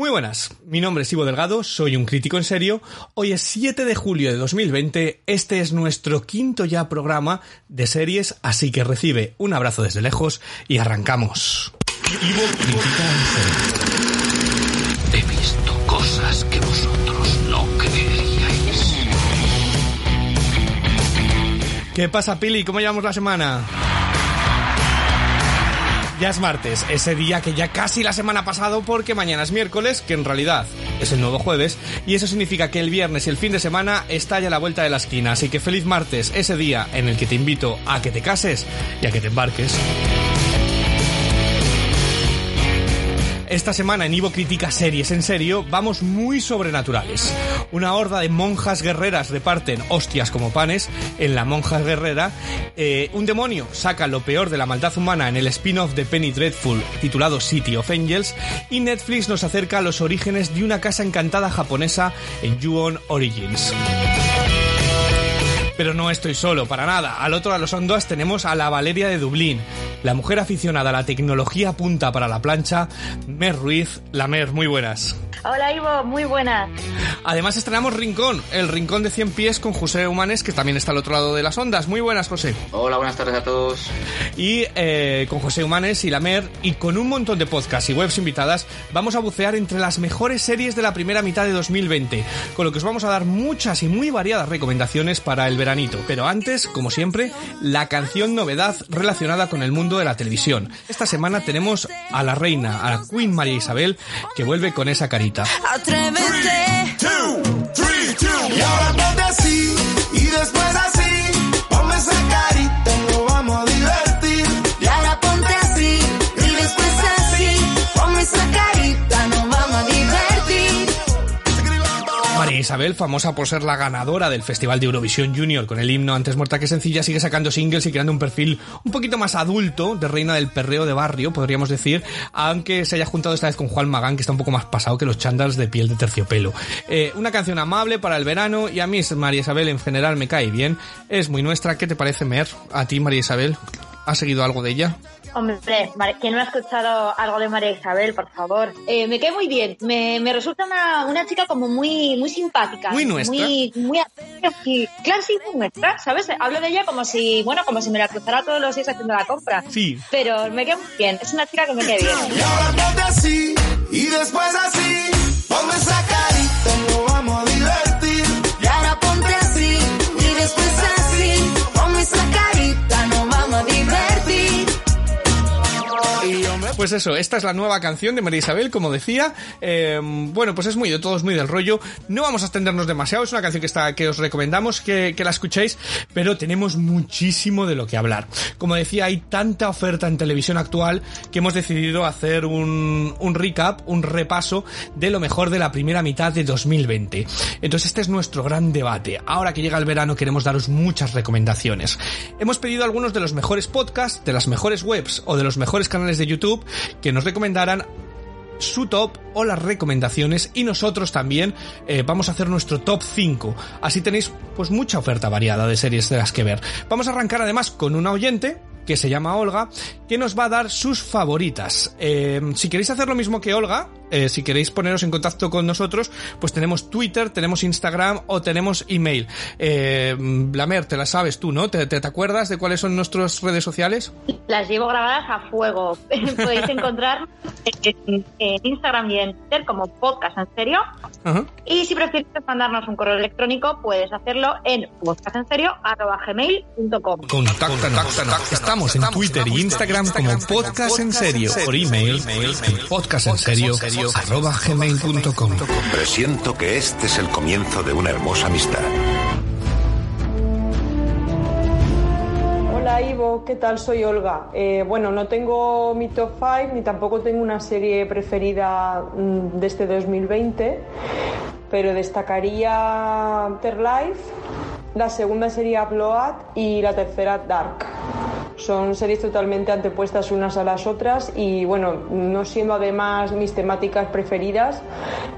Muy buenas, mi nombre es Ivo Delgado, soy un crítico en serio. Hoy es 7 de julio de 2020, este es nuestro quinto ya programa de series, así que recibe un abrazo desde lejos y arrancamos. Ivo Crítica en serio. He visto cosas que vosotros no creeríais. ¿Qué pasa, Pili? ¿Cómo llevamos la semana? Ya es martes, ese día que ya casi la semana ha pasado porque mañana es miércoles, que en realidad es el nuevo jueves, y eso significa que el viernes y el fin de semana está ya la vuelta de la esquina. Así que feliz martes, ese día en el que te invito a que te cases y a que te embarques. Esta semana en Ivo Crítica Series en serio vamos muy sobrenaturales. Una horda de monjas guerreras reparten hostias como panes en la monja guerrera. Eh, un demonio saca lo peor de la maldad humana en el spin-off de Penny Dreadful titulado City of Angels. Y Netflix nos acerca a los orígenes de una casa encantada japonesa en Ju-On Origins. Pero no estoy solo, para nada. Al otro de los ondas tenemos a la Valeria de Dublín, la mujer aficionada a la tecnología punta para la plancha, Mer Ruiz. La Mer, muy buenas. Hola Ivo, muy buenas. Además estrenamos Rincón, el Rincón de 100 pies con José Humanes, que también está al otro lado de las ondas. Muy buenas, José. Hola, buenas tardes a todos. Y eh, con José Humanes y la Mer, y con un montón de podcasts y webs invitadas, vamos a bucear entre las mejores series de la primera mitad de 2020, con lo que os vamos a dar muchas y muy variadas recomendaciones para el veranito. Pero antes, como siempre, la canción novedad relacionada con el mundo de la televisión. Esta semana tenemos a la reina, a la Queen María Isabel, que vuelve con esa carita. Atrévete. Isabel, famosa por ser la ganadora del Festival de Eurovisión Junior con el himno Antes muerta que sencilla, sigue sacando singles y creando un perfil un poquito más adulto de reina del perreo de barrio, podríamos decir, aunque se haya juntado esta vez con Juan Magán, que está un poco más pasado que los chandals de piel de terciopelo. Eh, una canción amable para el verano y a mí María Isabel en general me cae bien, es muy nuestra. ¿Qué te parece, Mer? A ti, María Isabel, ¿has seguido algo de ella? Hombre, ¿quién no ha escuchado algo de María Isabel, por favor? Eh, me cae muy bien. Me, me resulta una, una chica como muy muy simpática. Muy nuestra. Muy, muy y, claro, sí, muy nuestra, ¿sabes? Hablo de ella como si, bueno, como si me la cruzara todos los días haciendo la compra. Sí. Pero me cae muy bien. Es una chica que me cae bien. Y ahora ponte así y después así. Ponme esa carita y nos vamos a Pues eso, esta es la nueva canción de María Isabel, como decía. Eh, bueno, pues es muy de todos, muy del rollo. No vamos a extendernos demasiado, es una canción que está, que os recomendamos que, que la escuchéis, pero tenemos muchísimo de lo que hablar. Como decía, hay tanta oferta en televisión actual que hemos decidido hacer un, un recap, un repaso de lo mejor de la primera mitad de 2020. Entonces este es nuestro gran debate. Ahora que llega el verano queremos daros muchas recomendaciones. Hemos pedido algunos de los mejores podcasts, de las mejores webs o de los mejores canales de YouTube que nos recomendaran su top o las recomendaciones y nosotros también eh, vamos a hacer nuestro top 5 así tenéis pues mucha oferta variada de series de las que ver vamos a arrancar además con una oyente que se llama Olga, que nos va a dar sus favoritas. Eh, si queréis hacer lo mismo que Olga, eh, si queréis poneros en contacto con nosotros, pues tenemos Twitter, tenemos Instagram o tenemos email. Eh, Blamer, te la sabes tú, ¿no? ¿Te, te, te acuerdas de cuáles son nuestras redes sociales? Las llevo grabadas a fuego. Podéis encontrar en, en, Instagram y en Twitter como podcast en serio. Y si prefieres mandarnos un correo electrónico, puedes hacerlo en podcastenserio.gmail.com. Estamos en Twitter y Instagram como Podcast en Serio. Por email, podcastenserio.gmail.com. Presiento que este es el comienzo de una hermosa amistad. Hola Ivo, ¿qué tal? Soy Olga. Eh, bueno, no tengo mi top 5 ni tampoco tengo una serie preferida mm, de este 2020, pero destacaría Afterlife, la segunda sería Blood y la tercera Dark. Son series totalmente antepuestas unas a las otras y bueno, no siendo además mis temáticas preferidas,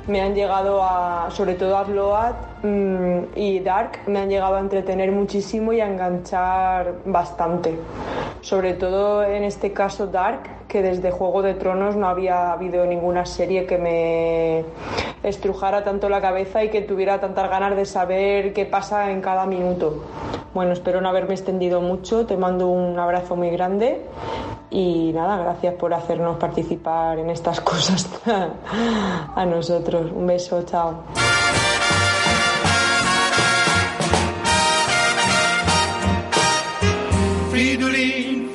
me han llegado a, sobre todo a Blood mm, y Dark, me han llegado a entretener muchísimo y a enganchar bastante. Sobre todo en este caso Dark, que desde Juego de Tronos no había habido ninguna serie que me estrujara tanto la cabeza y que tuviera tantas ganas de saber qué pasa en cada minuto. Bueno, espero no haberme extendido mucho, te mando un abrazo muy grande y nada, gracias por hacernos participar en estas cosas a nosotros. Un beso, chao.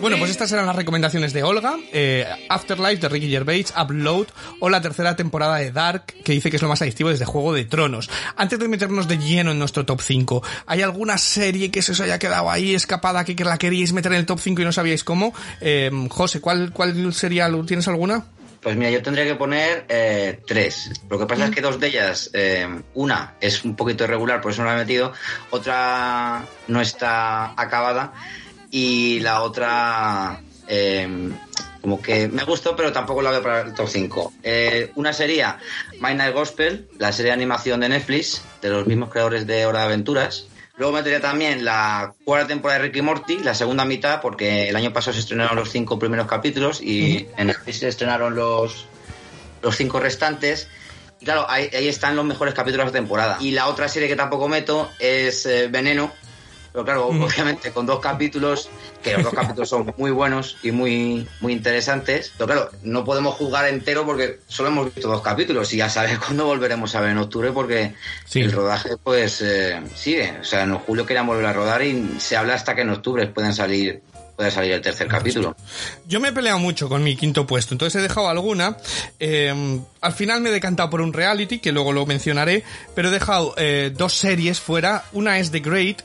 Bueno, pues estas eran las recomendaciones de Olga, eh, Afterlife de Ricky Gervais, Upload o la tercera temporada de Dark, que dice que es lo más adictivo desde Juego de Tronos. Antes de meternos de lleno en nuestro top 5, ¿hay alguna serie que se os haya quedado ahí escapada que, que la queríais meter en el top 5 y no sabíais cómo? Eh, José, ¿cuál, ¿cuál sería? ¿Tienes alguna? Pues mira, yo tendría que poner eh, tres. Lo que pasa es que dos de ellas, eh, una es un poquito irregular, por eso no la he metido, otra no está acabada y la otra eh, como que me gustó, pero tampoco la veo para el top 5. Eh, una sería My Night Gospel, la serie de animación de Netflix, de los mismos creadores de Hora de Aventuras. Luego metería también la cuarta temporada de Ricky Morty, la segunda mitad, porque el año pasado se estrenaron los cinco primeros capítulos y en Netflix se estrenaron los, los cinco restantes. Y claro, ahí, ahí están los mejores capítulos de la temporada. Y la otra serie que tampoco meto es eh, Veneno, pero claro, obviamente con dos capítulos, que los dos capítulos son muy buenos y muy, muy interesantes. Pero claro, no podemos jugar entero porque solo hemos visto dos capítulos y ya sabes cuándo volveremos a ver en octubre porque Sí. el rodaje pues eh, sigue. O sea, en julio querían volver a rodar y se habla hasta que en octubre pueden salir, puede salir el tercer capítulo. Yo me he peleado mucho con mi quinto puesto, entonces he dejado alguna. Eh, al final me he decantado por un reality, que luego lo mencionaré, pero he dejado eh, dos series fuera. Una es The Great,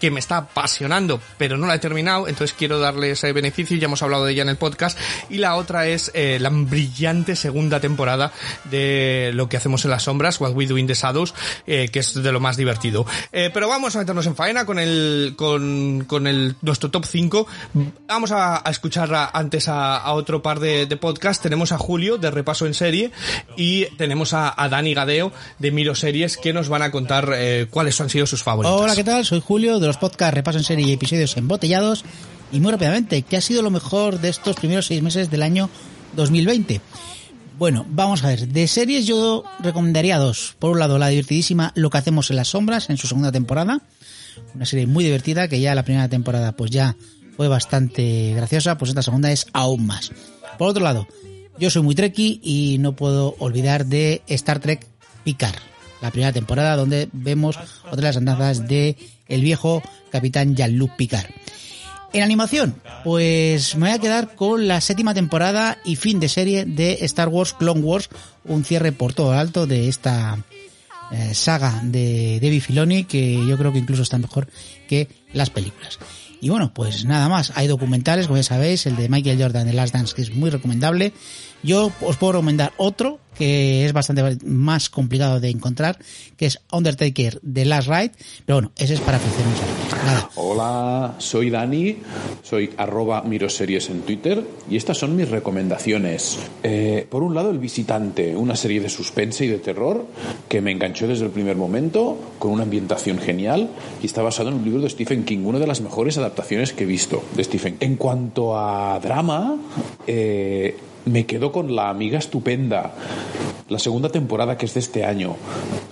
que me está apasionando, pero no la he terminado, entonces quiero darle ese beneficio, ya hemos hablado de ella en el podcast. Y la otra es eh, la brillante segunda temporada de Lo que hacemos en las sombras, What We Do in the Shadows, eh, que es de lo más divertido. Eh, pero vamos a meternos en faena con el, con, con el, nuestro top 5. Vamos a, a escuchar a- antes a, a otro par de, de podcast. Tenemos a Julio de Repaso en Serie y tenemos a, a Dani Gadeo de Miro Series que nos van a contar eh, cuáles han sido sus favoritos. Hola, ¿qué tal? Soy Julio de los podcasts Repaso en Serie y episodios embotellados. Y muy rápidamente, ¿qué ha sido lo mejor de estos primeros seis meses del año 2020? Bueno, vamos a ver. De series yo recomendaría dos. Por un lado, la divertidísima Lo que hacemos en las sombras, en su segunda temporada. Una serie muy divertida que ya la primera temporada pues ya fue bastante graciosa, pues esta segunda es aún más. Por otro lado, yo soy muy treki y no puedo olvidar de Star Trek Picard, la primera temporada donde vemos otra de las andanzas de el viejo capitán Jean-Luc Picard. En animación, pues me voy a quedar con la séptima temporada y fin de serie de Star Wars Clone Wars, un cierre por todo alto de esta eh, saga de Debbie Filoni que yo creo que incluso está mejor que las películas. Y bueno, pues nada más, hay documentales, como ya sabéis, el de Michael Jordan de Last Dance, que es muy recomendable. Yo os puedo recomendar otro, que es bastante más complicado de encontrar, que es Undertaker de Last Ride, pero bueno, ese es para aficionados. Hola, soy Dani, soy arroba miroseries en Twitter y estas son mis recomendaciones. Eh, por un lado, El Visitante, una serie de suspense y de terror que me enganchó desde el primer momento, con una ambientación genial y está basado en un libro de Stephen King, una de las mejores adaptaciones que he visto de Stephen King. En cuanto a drama, eh, me quedo con La Amiga Estupenda, la segunda temporada que es de este año.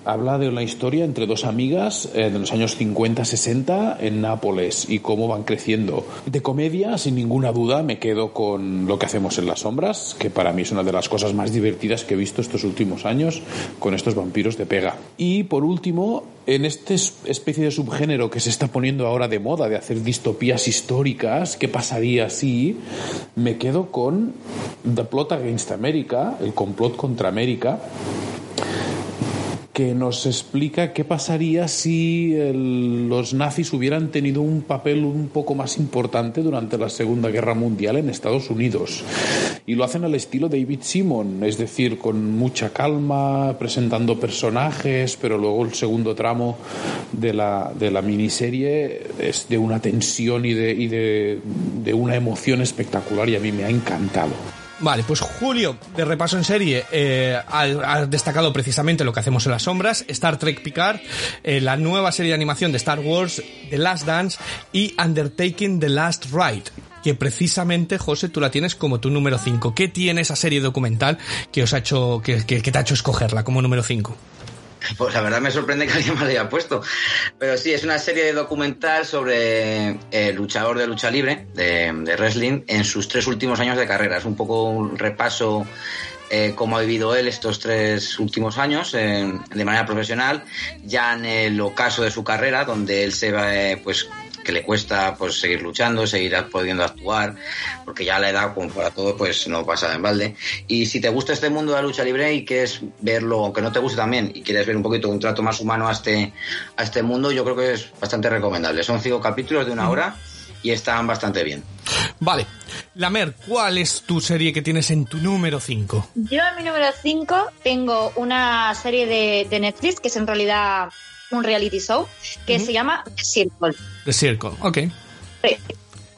Habla de una historia entre dos amigas eh, de los años 50-60 en Nápoles y cómo van creciendo. De comedia, sin ninguna duda, me quedo con Lo que hacemos en las sombras, que para mí es una de las cosas más divertidas que he visto estos últimos años con estos vampiros de pega. Y por último, en este es- especie de subgénero que se está poniendo ahora de moda de hacer distopías históricas, ¿qué pasaría si me quedo con The Plot Against America, el complot contra América, que nos explica qué pasaría si los nazis hubieran tenido un papel un poco más importante durante la Segunda Guerra Mundial en Estados Unidos. Y lo hacen al estilo David Simon, es decir, con mucha calma, presentando personajes, pero luego el segundo tramo de la, de la miniserie es de una tensión y, de, y de, de una emoción espectacular y a mí me ha encantado. Vale, pues Julio, de repaso en serie, eh, ha, destacado precisamente lo que hacemos en las sombras, Star Trek Picard, eh, la nueva serie de animación de Star Wars, The Last Dance y Undertaking The Last Ride. Que precisamente, José, tú la tienes como tu número 5. ¿Qué tiene esa serie documental que os ha hecho, que, que- que te ha hecho escogerla como número 5? Pues la verdad me sorprende que alguien me la haya puesto. Pero sí, es una serie de documental sobre el luchador de lucha libre, de, de wrestling, en sus tres últimos años de carrera. Es un poco un repaso eh, cómo ha vivido él estos tres últimos años eh, de manera profesional, ya en el ocaso de su carrera, donde él se va, eh, pues que le cuesta pues seguir luchando, seguir pudiendo actuar, porque ya la edad, como para todo, pues no pasa en balde. Y si te gusta este mundo de la lucha libre y quieres verlo, aunque no te guste también, y quieres ver un poquito un trato más humano a este, a este mundo, yo creo que es bastante recomendable. Son cinco capítulos de una hora y están bastante bien. Vale. Lamer, ¿cuál es tu serie que tienes en tu número 5? Yo en mi número 5 tengo una serie de, de Netflix que es en realidad un reality show que se llama The Circle. The Circle, ok. Sí.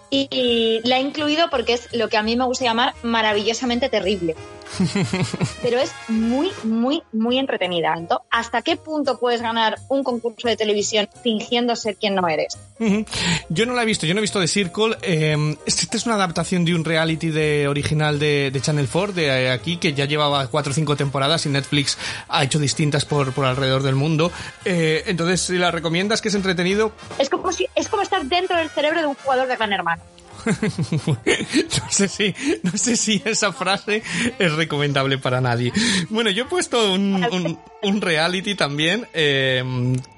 Y, y la he incluido porque es lo que a mí me gusta llamar maravillosamente terrible. Pero es muy, muy, muy entretenida. Entonces, ¿hasta qué punto puedes ganar un concurso de televisión fingiendo ser quien no eres? Yo no la he visto, yo no he visto The Circle. Eh, esta es una adaptación de un reality de original de, de Channel 4 de eh, aquí, que ya llevaba cuatro o cinco temporadas y Netflix ha hecho distintas por, por alrededor del mundo. Eh, entonces, si la recomiendas, que es entretenido, Es como, si, es como estar dentro del cerebro de un jugador de Gran Hermano. no sé si no sé si esa frase es recomendable para nadie. Bueno, yo he puesto un, un- un reality también eh,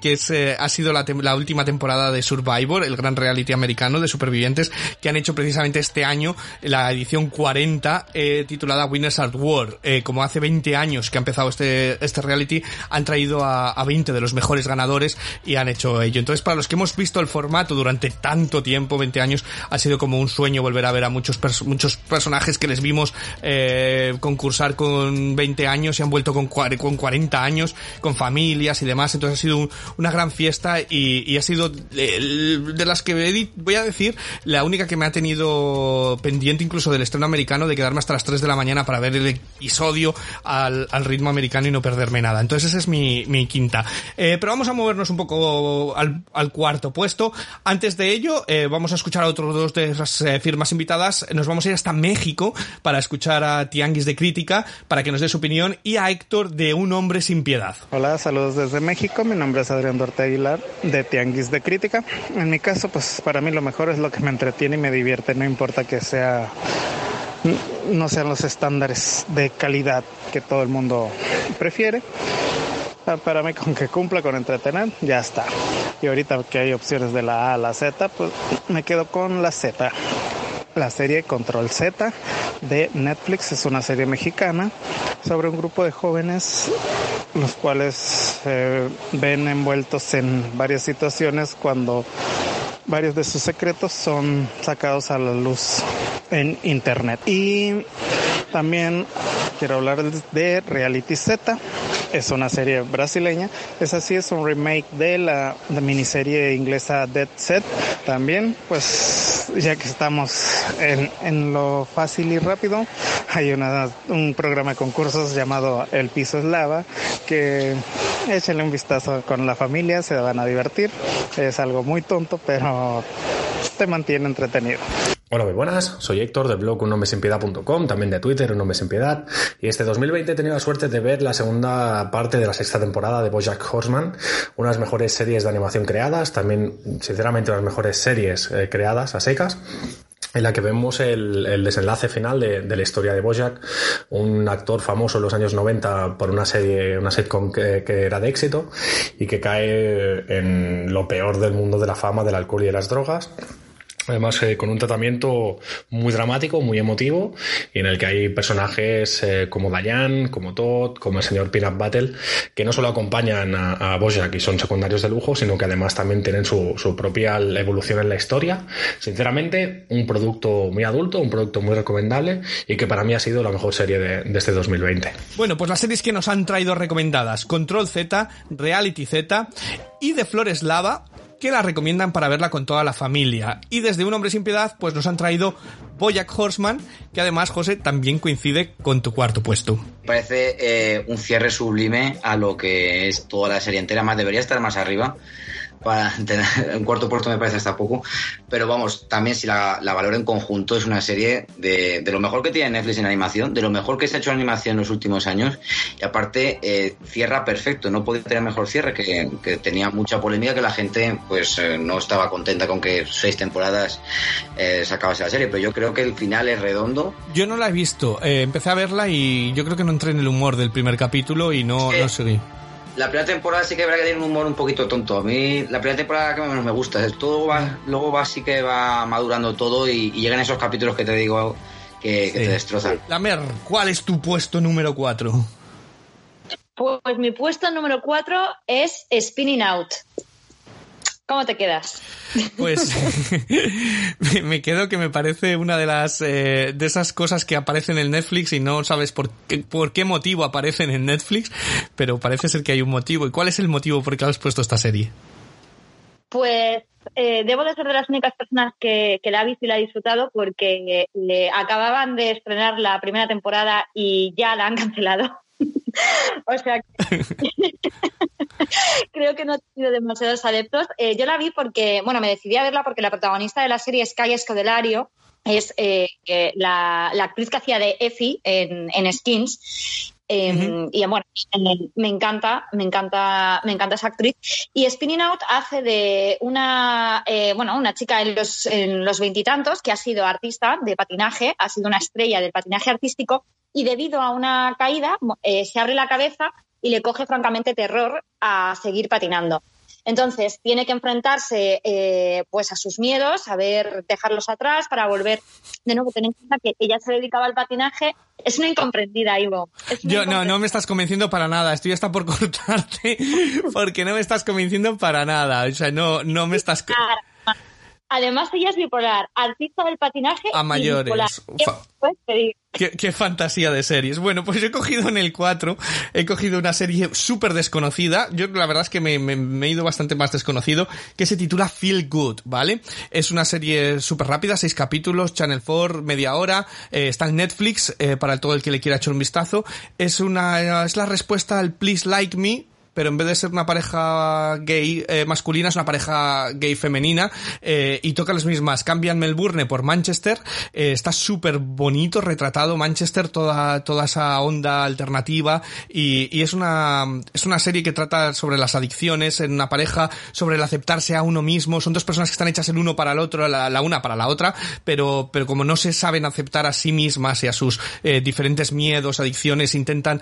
que es, eh, ha sido la, la última temporada de Survivor, el gran reality americano de supervivientes que han hecho precisamente este año la edición 40 eh, titulada Winners at War. Eh, como hace 20 años que ha empezado este este reality, han traído a, a 20 de los mejores ganadores y han hecho ello. Entonces, para los que hemos visto el formato durante tanto tiempo, 20 años, ha sido como un sueño volver a ver a muchos muchos personajes que les vimos eh, concursar con 20 años y han vuelto con, con 40 años, con familias y demás. Entonces ha sido un- una gran fiesta y, ha sido eh, de las que voy a decir la única que me ha tenido pendiente incluso del estreno americano de quedarme hasta las 3 de la mañana para ver el episodio al, ritmo americano y no perderme nada. Entonces esa es mi, quinta. Eh, pero vamos a movernos un poco al, al cuarto puesto. Antes de ello, eh, vamos a escuchar a otros dos de eh, firmas invitadas. Nos vamos a ir hasta México para escuchar a Tianguis de Crítica, para que nos dé su opinión, y a Héctor de Un Hombre Sin Piedad. Hola, saludos desde México. Mi nombre es Adrián Duarte Aguilar de Tianguis de Crítica. En mi caso, pues para mí lo mejor es lo que me entretiene y me divierte. No importa que sea no sean los estándares de calidad que todo el mundo prefiere. Para mí, con que cumpla con entretener, ya está. Y ahorita que hay opciones de la A a la Z, pues me quedo con la Z. La serie Control Z de Netflix es una serie mexicana sobre un grupo de jóvenes los cuales se ven envueltos en varias situaciones cuando varios de sus secretos son sacados a la luz en internet. Y también quiero hablar de Reality Z. Es una serie brasileña. Es así, es un remake de la, miniserie inglesa Dead Set. También, pues, ya que estamos en, en lo fácil y rápido, hay una, un programa de concursos llamado El Piso es Lava, que échenle un vistazo con la familia, se van a divertir. Es algo muy tonto, pero te mantiene entretenido. Hola, muy buenas. Soy Héctor del blog unhomesinpiedad.com, también de Twitter, Un Sin. Y este 2020 he tenido la suerte de ver la segunda parte de la sexta temporada de Bojack Horseman, una de las mejores series de animación creadas, también, sinceramente, las mejores series eh, creadas a secas en la que vemos el, desenlace final de, de la historia de Bojack, un actor famoso en los años 90 por una serie, una sitcom que, que era de éxito y que cae en lo peor del mundo de la fama, del alcohol y de las drogas Además, eh, con un tratamiento muy dramático, muy emotivo, y en el que hay personajes eh, como Dayan, como Todd, como el señor Peanut Battle, que no solo acompañan a, a Bojack y son secundarios de lujo, sino que además también tienen su, propia evolución en la historia. Sinceramente, un producto muy adulto, un producto muy recomendable y que para mí ha sido la mejor serie de, de este 2020. Bueno, pues las series que nos han traído recomendadas, Control Z, Reality Z y de Flores Lava, que la recomiendan para verla con toda la familia. Y desde Un Hombre Sin Piedad, pues nos han traído Boyack Horseman, que además, José, también coincide con tu cuarto puesto. Parece eh, un cierre sublime a lo que es toda la serie entera, más debería estar más arriba. Para tener un cuarto puesto me parece hasta poco, pero vamos, también si la, la valoro en conjunto, es una serie de, de, lo mejor que tiene Netflix en animación, de lo mejor que se ha hecho en animación en los últimos años, y aparte eh, cierra perfecto, no podía tener mejor cierre, que, que tenía mucha polémica, que la gente pues eh, no estaba contenta con que seis temporadas eh, se acabase la serie, pero yo creo que el final es redondo. Yo no la he visto, eh, empecé a verla y yo creo que no entré en el humor del primer capítulo y no, no seguí. La primera temporada sí que verá que tiene un humor un poquito tonto. A mí la primera temporada que menos me gusta. Todo va, luego va sí que va madurando todo y, y llegan esos capítulos que te digo que, que te destrozan. Lamer, ¿cuál es tu puesto número 4? Pues mi puesto número 4 es Spinning Out. ¿Cómo te quedas? Pues me- quedo que me parece una de las eh, de esas cosas que aparecen en Netflix y no sabes por qué, por qué motivo aparecen en Netflix, pero parece ser que hay un motivo. ¿Y cuál es el motivo por el que has puesto esta serie? Pues eh, debo de ser de las únicas personas que, que la ha visto y la ha disfrutado porque le acababan de estrenar la primera temporada y ya la han cancelado. o sea, que- creo que no ha tenido demasiados adeptos. Eh, yo la vi porque, bueno, me decidí a verla porque la protagonista de la serie es Kaya Scodelario, es eh, la, la actriz que hacía de Effie en, en Skins. Eh, Y bueno, me encanta, me encanta, me encanta esa actriz. Y Spinning Out hace de una, eh, bueno, una chica en los en los veintitantos que ha sido artista de patinaje, ha sido una estrella del patinaje artístico y debido a una caída eh, se abre la cabeza y le coge francamente terror a seguir patinando. Entonces tiene que enfrentarse eh, pues a sus miedos, saber dejarlos atrás para volver de nuevo tener en cuenta que ella se dedicaba al patinaje. Es una incomprendida, Ivo. Una Yo no, no me estás convenciendo para nada. Estoy hasta por cortarte porque no me estás convenciendo para nada. O sea, no, no me estás. Además, ella es bipolar, artista del patinaje A y mayores. bipolar. ¿Qué? Qué, qué fantasía de series. Bueno, pues yo he cogido en el 4, he cogido una serie súper desconocida. Yo la verdad es que me, me- me he ido bastante más desconocido, que se titula Feel Good, ¿vale? Es una serie súper rápida, seis capítulos, Channel 4, media hora, eh, está en Netflix, eh, para todo el que le quiera echar un vistazo. Es una, es la respuesta al Please Like Me, pero en vez de ser una pareja gay eh, masculina, es una pareja gay femenina eh, y toca las mismas. Cambian Melbourne por Manchester. eh, está súper bonito retratado Manchester, toda, toda esa onda alternativa y, es una es una serie que trata sobre las adicciones en una pareja, sobre el aceptarse a uno mismo. Son dos personas que están hechas el uno para el otro, la, la una para la otra, pero, pero como no se saben aceptar a sí mismas y a sus diferentes miedos, adicciones, intentan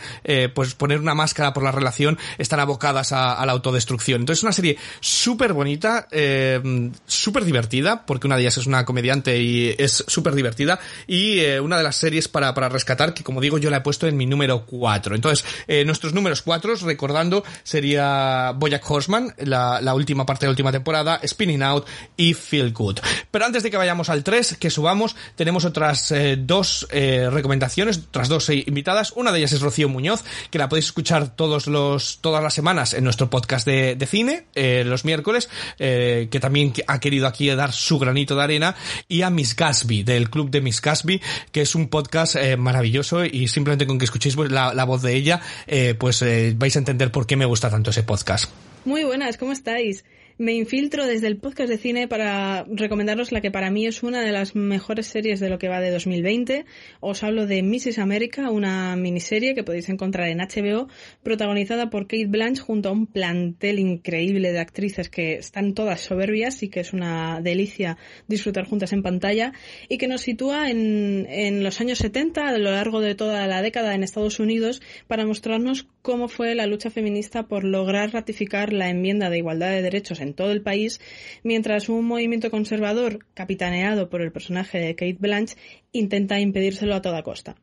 pues poner una máscara por la relación, están abocadas a, a la autodestrucción. Entonces es una serie súper bonita, eh, súper divertida, porque una de ellas es una comediante y es súper divertida, y eh, una de las series para, para rescatar, que como digo yo la he puesto en mi número 4. Entonces, eh, nuestros números 4, recordando, sería Boyack Horseman, la, la última parte de la última temporada, Spinning Out y Feel Good. Pero antes de que vayamos al 3, que subamos, tenemos otras eh, dos eh, recomendaciones, otras dos eh, invitadas. Una de ellas es Rocío Muñoz, que la podéis escuchar todos los, todas las semanas en nuestro podcast de, de cine, eh, los miércoles, eh, que también ha querido aquí dar su granito de arena, y a Miss Gatsby, del club de Miss Gatsby, que es un podcast eh, maravilloso y simplemente con que escuchéis pues, la, la voz de ella, eh, pues vais a entender por qué me gusta tanto ese podcast. Muy buenas, ¿cómo estáis? Me infiltro desde el podcast de cine para recomendaros la que para mí es una de las mejores series de lo que va de 2020. Os hablo de Mrs. America, una miniserie que podéis encontrar en HBO, protagonizada por Kate Blanche junto a un plantel increíble de actrices que están todas soberbias y que es una delicia disfrutar juntas en pantalla y que nos sitúa en, en los años 70 a lo largo de toda la década en Estados Unidos para mostrarnos cómo fue la lucha feminista por lograr ratificar la enmienda de igualdad de derechos en todo el país, mientras un movimiento conservador, capitaneado por el personaje de Kate Blanche, intenta impedírselo a toda costa.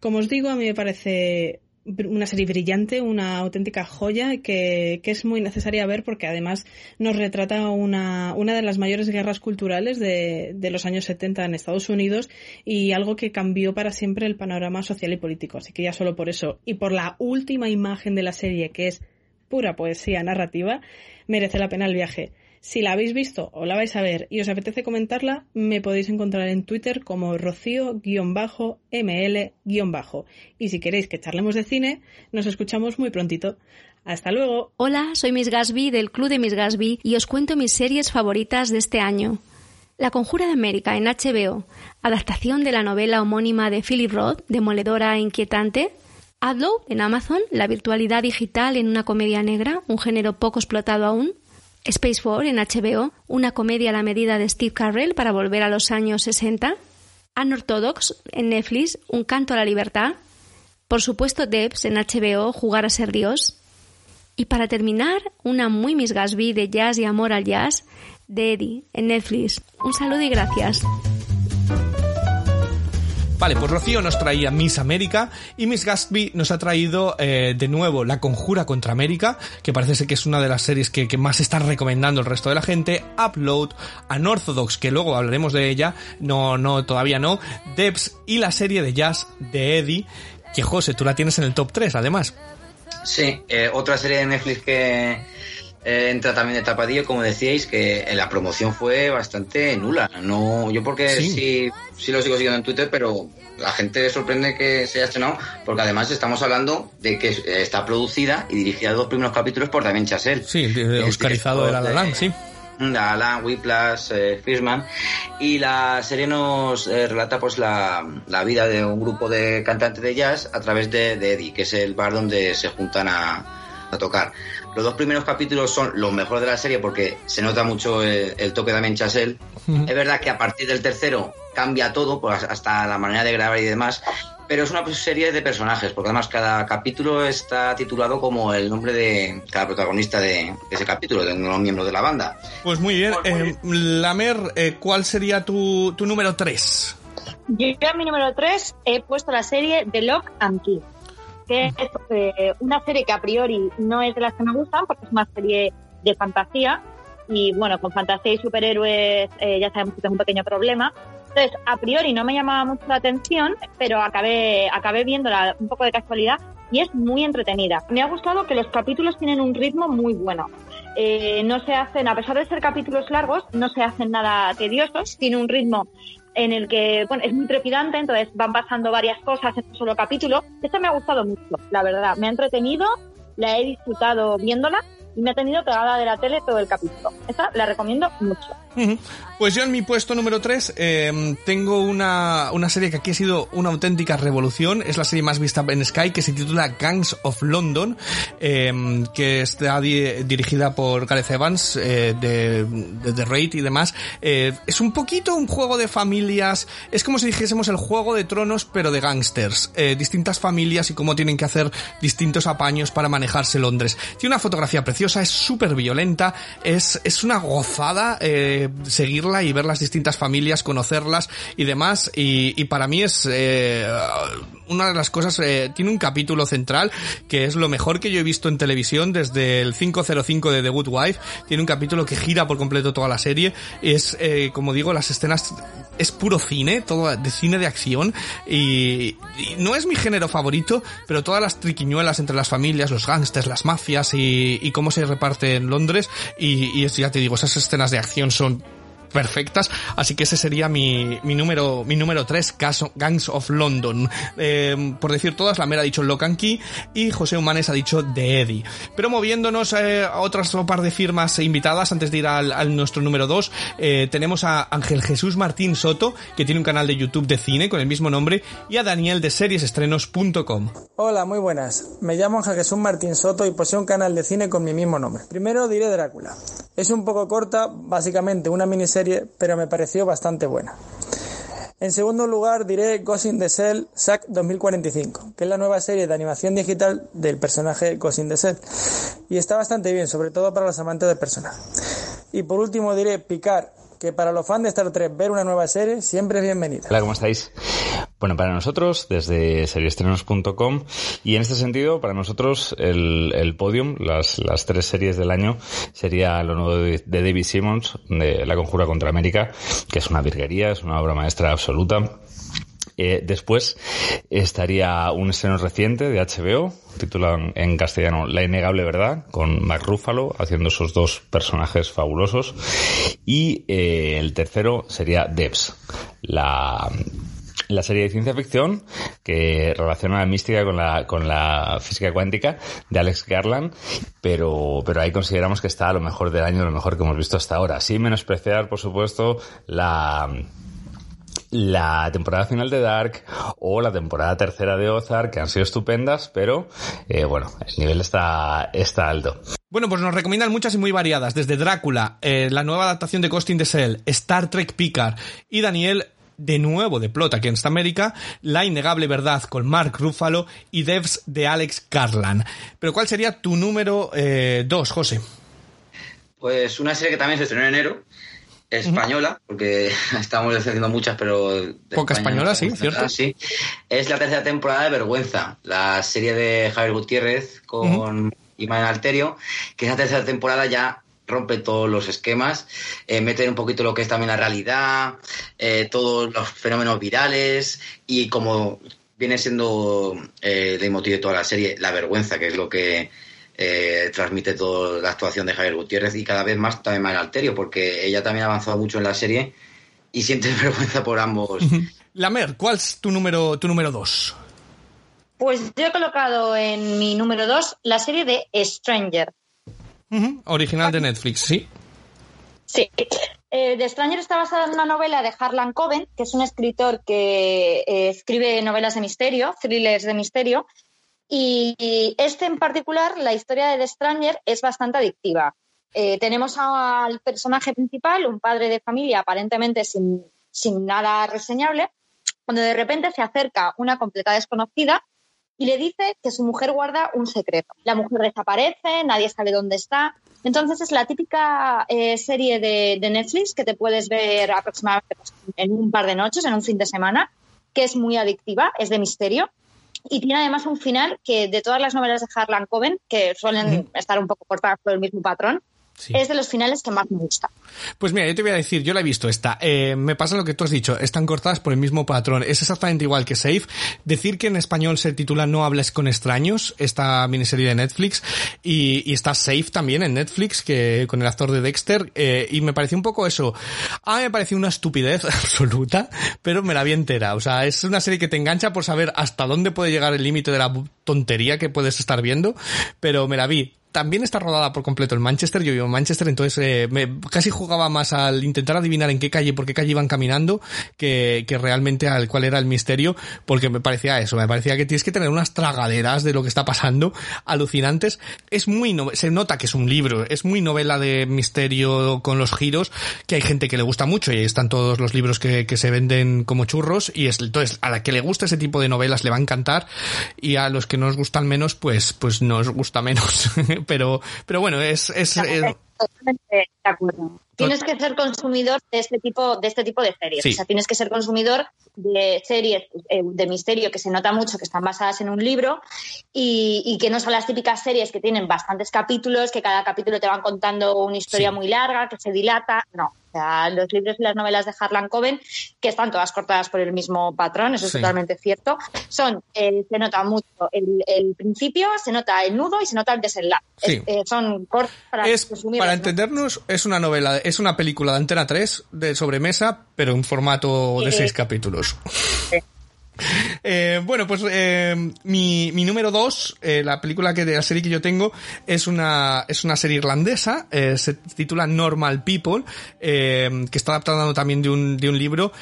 Como os digo, a mí me parece una serie brillante, una auténtica joya que, que, es muy necesaria ver porque además nos retrata una, una de las mayores guerras culturales de, de, los años 70 en Estados Unidos y algo que cambió para siempre el panorama social y político. Así que ya solo por eso y por la última imagen de la serie que es pura poesía narrativa, merece la pena el viaje. Si la habéis visto o la vais a ver y os apetece comentarla, me podéis encontrar en Twitter como rocío-ml- y si queréis que charlemos de cine, nos escuchamos muy prontito. Hasta luego. Hola, soy Miss Gasby del Club de Miss Gasby y os cuento mis series favoritas de este año. La Conjura de América en HBO, adaptación de la novela homónima de Philip Roth, demoledora e inquietante. Adlow en Amazon, la virtualidad digital en una comedia negra, un género poco explotado aún. Space Force en HBO, una comedia a la medida de Steve Carell para volver a los años 60. Unorthodox en Netflix, un canto a la libertad. Por supuesto, Debs en HBO, jugar a ser Dios. Y para terminar, una muy Miss Gatsby de jazz y amor al jazz de Eddie en Netflix. Un saludo y gracias. Vale, pues Rocío nos traía Miss América y Miss Gatsby nos ha traído eh, de nuevo La Conjura contra América, que parece ser que es una de las series que, más están recomendando el resto de la gente, Upload, Unorthodox, que luego hablaremos de ella, no, no, todavía no, Debs y la serie de jazz de Eddie, que José, tú la tienes en el top 3 además. Sí, eh, otra serie de Netflix que eh, entra también de tapadillo, como decíais, que en la promoción fue bastante nula. No, yo porque sí. sí, sí lo sigo siguiendo en Twitter, pero la gente sorprende que se haya estrenado, porque además estamos hablando de que está producida y dirigida dos primeros capítulos por Damien Chazelle. Sí, de, de Oscarizado de La La Land, sí. La La Whiplash, eh, Fishman y la serie nos eh, relata pues la, la, vida de un grupo de cantantes de jazz a través de, de Eddie, que es el bar donde se juntan a, a tocar. Los dos primeros capítulos son los mejores de la serie porque se nota mucho el, el toque de Damien Chazelle. Uh -huh. Es verdad que a partir del tercero cambia todo, pues hasta la manera de grabar y demás, pero es una serie de personajes, porque además cada capítulo está titulado como el nombre de cada protagonista de, ese capítulo, de un miembro de la banda. Pues muy bien. Pues muy bien. Eh, Lamer, eh, ¿cuál sería tu, tu número 3? Yo en mi número 3 he puesto la serie The Lock and Key que es eh, una serie que a priori no es de las que me gustan porque es una serie de fantasía y bueno, con fantasía y superhéroes eh, ya sabemos que tengo un pequeño problema. Entonces, a priori no me llamaba mucho la atención, pero acabé, acabé viéndola un poco de casualidad y es muy entretenida. Me ha gustado que los capítulos tienen un ritmo muy bueno. Eh, no se hacen, a pesar de ser capítulos largos, no se hacen nada tediosos, tiene un ritmo en el que, bueno, es muy trepidante, entonces van pasando varias cosas en un solo capítulo. Esto me ha gustado mucho, la verdad. Me ha entretenido, la he disfrutado viéndola y me ha tenido pegada de la tele todo el capítulo. Esta la recomiendo mucho. Pues yo en mi puesto número 3 eh, tengo una, una serie que aquí ha sido una auténtica revolución. Es la serie más vista en Sky que se titula Gangs of London, eh, que está di dirigida por Gareth Evans eh, de, de The Raid y demás. es un poquito un juego de familias. Es como si dijésemos el juego de tronos, pero de gangsters. distintas familias y cómo tienen que hacer distintos apaños para manejarse Londres. Tiene una fotografía preciosa, es súper violenta, es, es una gozada. Eh, seguirla y ver las distintas familias, conocerlas y demás. Y, para mí es eh, una de las cosas, eh, tiene un capítulo central que es lo mejor que yo he visto en televisión desde el 505 de The Good Wife. Tiene un capítulo que gira por completo toda la serie. Es, como digo, las escenas es puro cine, todo de cine de acción y, y, no es mi género favorito, pero todas las triquiñuelas entre las familias, los gángsters, las mafias y, y, cómo se reparte en Londres y, y ya te digo, esas escenas de acción son perfectas, así que ese sería mi, mi número mi número 3, Gangs of London. Eh, por decir todas, la mera ha dicho Locan Key y José Humanes ha dicho The Eddie. Pero moviéndonos eh, a otras par de firmas invitadas, antes de ir al, al nuestro número 2, eh, tenemos a Ángel Jesús Martín Soto, que tiene un canal de YouTube de cine con el mismo nombre, y a Daniel de seriesestrenos.com. Hola, muy buenas. Me llamo Ángel Jesús Martín Soto y poseo un canal de cine con mi mismo nombre. Primero diré Drácula. Es un poco corta, básicamente una miniserie, pero me pareció bastante buena. En segundo lugar diré Ghost in the Shell SAC 2045, que es la nueva serie de animación digital del personaje Ghost in the. Y está bastante bien, sobre todo para los amantes del personaje. Y por último diré picar, que para los fans de Star Trek ver una nueva serie siempre es bienvenida. Hola, ¿cómo estáis? Bueno, para nosotros, desde seriestrenos.com, y en este sentido, para nosotros, el, podium, las, tres series del año, sería lo nuevo de, David Simmons, de La Conjura contra América, que es una virguería, es una obra maestra absoluta. Eh, después estaría un estreno reciente de HBO, titulado en, castellano La innegable verdad, con Mark Ruffalo haciendo esos dos personajes fabulosos. Y eh, el tercero sería Devs, la, la serie de ciencia ficción que relaciona la mística con la, con la física cuántica de Alex Garland, pero, pero ahí consideramos que está a lo mejor del año, lo mejor que hemos visto hasta ahora. Sin menospreciar, por supuesto, la la temporada final de Dark o la temporada tercera de Ozark, que han sido estupendas, pero eh, bueno, el nivel está, está alto. Bueno, pues nos recomiendan muchas y muy variadas, desde Drácula, eh, la nueva adaptación de Ghost in the Shell, Star Trek Picard y Daniel de nuevo de Plot aquí en esta América, La innegable verdad con Mark Ruffalo y Devs de Alex Garland. Pero ¿cuál sería tu número eh, dos, José? Pues una serie que también se estrenó en enero, española, porque estamos haciendo muchas, pero... Poca española, sí, cierto. sí. Es la tercera temporada de Vergüenza, la serie de Javier Gutiérrez con Iman Alterio, que esa tercera temporada ya rompe todos los esquemas, eh, mete un poquito lo que es también la realidad, eh, todos los fenómenos virales y como viene siendo eh, el leitmotiv de toda la serie, la vergüenza, que es lo que eh, transmite toda la actuación de Javier Gutiérrez y cada vez más también María Alterio, porque ella también ha avanzado mucho en la serie y siente vergüenza por ambos. Lamer, ¿cuál es tu número, tu número dos? Pues yo he colocado en mi número 2 la serie de Stranger. Original de Netflix, sí. Sí. Eh, The Stranger está basada en una novela de Harlan Coben, que es un escritor que eh, escribe novelas de misterio, thrillers de misterio. Y, y este en particular, la historia de The Stranger es bastante adictiva. Eh, tenemos al personaje principal, un padre de familia aparentemente sin, sin nada reseñable, cuando de repente se acerca una completa desconocida y le dice que su mujer guarda un secreto. La mujer desaparece, nadie sabe dónde está. Entonces es la típica eh, serie de, de Netflix que te puedes ver aproximadamente pues, en un par de noches, en un fin de semana, que es muy adictiva, es de misterio. Y tiene además un final que de todas las novelas de Harlan Coben, que suelen estar un poco cortadas por el mismo patrón, es de los finales que más me gusta. Pues mira, yo te voy a decir, yo la he visto esta. Eh, me pasa lo que tú has dicho, están cortadas por el mismo patrón. Es exactamente igual que Safe. Decir que en español se titula No hables con extraños, esta miniserie de Netflix, y, y está Safe también en Netflix, que con el actor de Dexter, eh, y me pareció un poco eso. A mí me pareció una estupidez absoluta, pero me la vi entera. O sea, es una serie que te engancha por saber hasta dónde puede llegar el límite de la tontería que puedes estar viendo, pero me la vi también está rodada por completo en Manchester. Yo vivo en Manchester, entonces eh, me, casi jugaba más al intentar adivinar en qué calle, por qué calle iban caminando, que, que realmente al cuál era el misterio, porque me parecía eso, me parecía que tienes que tener unas tragaderas de lo que está pasando, alucinantes. Es muy, no- se nota que es un libro, es muy novela de misterio con los giros, que hay gente que le gusta mucho y ahí están todos los libros que, que se venden como churros y es, entonces a la que le gusta ese tipo de novelas le va a encantar y a los que no os gustan menos, pues, pues nos gusta menos. pero, pero bueno, es, es, Totalmente de acuerdo. Tienes que ser consumidor de este tipo de este tipo de series. Sí. O sea, tienes que ser consumidor de series eh, de misterio que se nota mucho que están basadas en un libro y, y que no son las típicas series que tienen bastantes capítulos, que cada capítulo te van contando una historia muy larga, que se dilata. No. O sea, los libros y las novelas de Harlan Coben, que están todas cortadas por el mismo patrón, eso es totalmente cierto, son, eh, se nota mucho el, el principio, se nota el nudo y se nota el desenlace. Sí. Es- eh, son cortos para es, para entendernos, es una novela, es una película de Antena 3 de sobremesa, pero en formato de Eh, seis capítulos. Eh, bueno, pues eh, mi, mi número dos, eh, la película que de la serie que yo tengo es una es una serie irlandesa, se titula Normal People, que está adaptada también de un de un libro.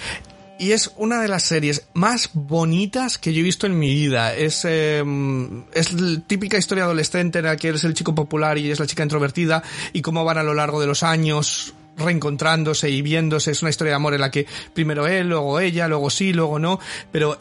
Y es una de las series más bonitas que yo he visto en mi vida. Es, es la típica historia adolescente en la que eres el chico popular y es la chica introvertida y cómo van a lo largo de los años reencontrándose y viéndose. Es una historia de amor en la que primero él, luego ella, luego sí, luego no. Pero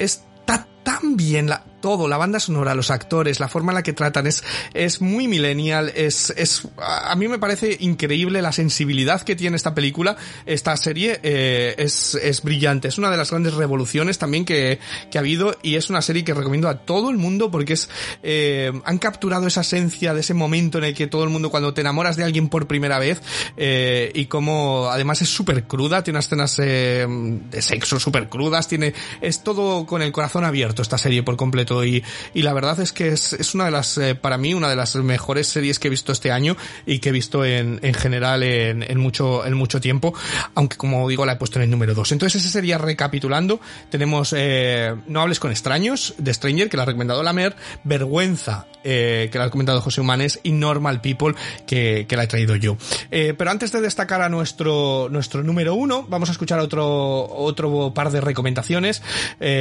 tan bien, la, todo, la banda sonora, los actores, la forma en la que tratan, es, es muy millennial, es, es, a mí me parece increíble la sensibilidad que tiene esta película, esta serie, eh, es, es brillante, es una de las grandes revoluciones también que, que ha habido y es una serie que recomiendo a todo el mundo porque es, eh, han capturado esa esencia de ese momento en el que todo el mundo cuando te enamoras de alguien por primera vez eh, y como además es súper cruda, tiene unas escenas eh, de sexo súper crudas, tiene, es todo con el corazón abierto esta serie por completo y, y la verdad es que es, es una de las, eh, para mí, una de las mejores series que he visto este año y que he visto en, en general en, mucho, en mucho tiempo, aunque como digo la he puesto en el número 2. Entonces ese sería recapitulando, tenemos eh, No hables con extraños de Stranger, que la ha recomendado la Mer, Vergüenza, eh, que la ha comentado José Humanes, y Normal People, que, que la he traído yo. Pero antes de destacar a nuestro, nuestro número uno, vamos a escuchar otro, otro par de recomendaciones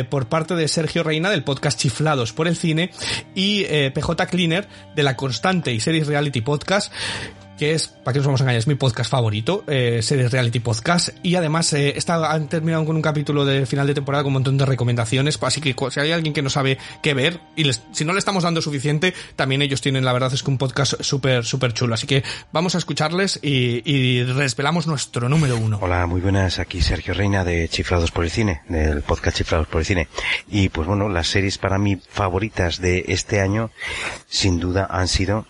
por parte de Sergio Reina del podcast Chiflados por el Cine y eh, PJ Cleaner de la Constante y Series Reality Podcast que es, para que nos vamos a engañar, es mi podcast favorito, eh, series reality podcast, y además eh, está, han terminado con un capítulo de final de temporada con un montón de recomendaciones, así que si hay alguien que no sabe qué ver, y les- si no le estamos dando suficiente, también ellos tienen, la verdad es que un podcast súper, súper chulo, así que vamos a escucharles y, y desvelamos nuestro número uno. Hola, muy buenas. Aquí Sergio Reina de Chiflados por el Cine, del podcast Chiflados por el Cine. Y pues bueno, las series para mí favoritas de este año, sin duda, han sido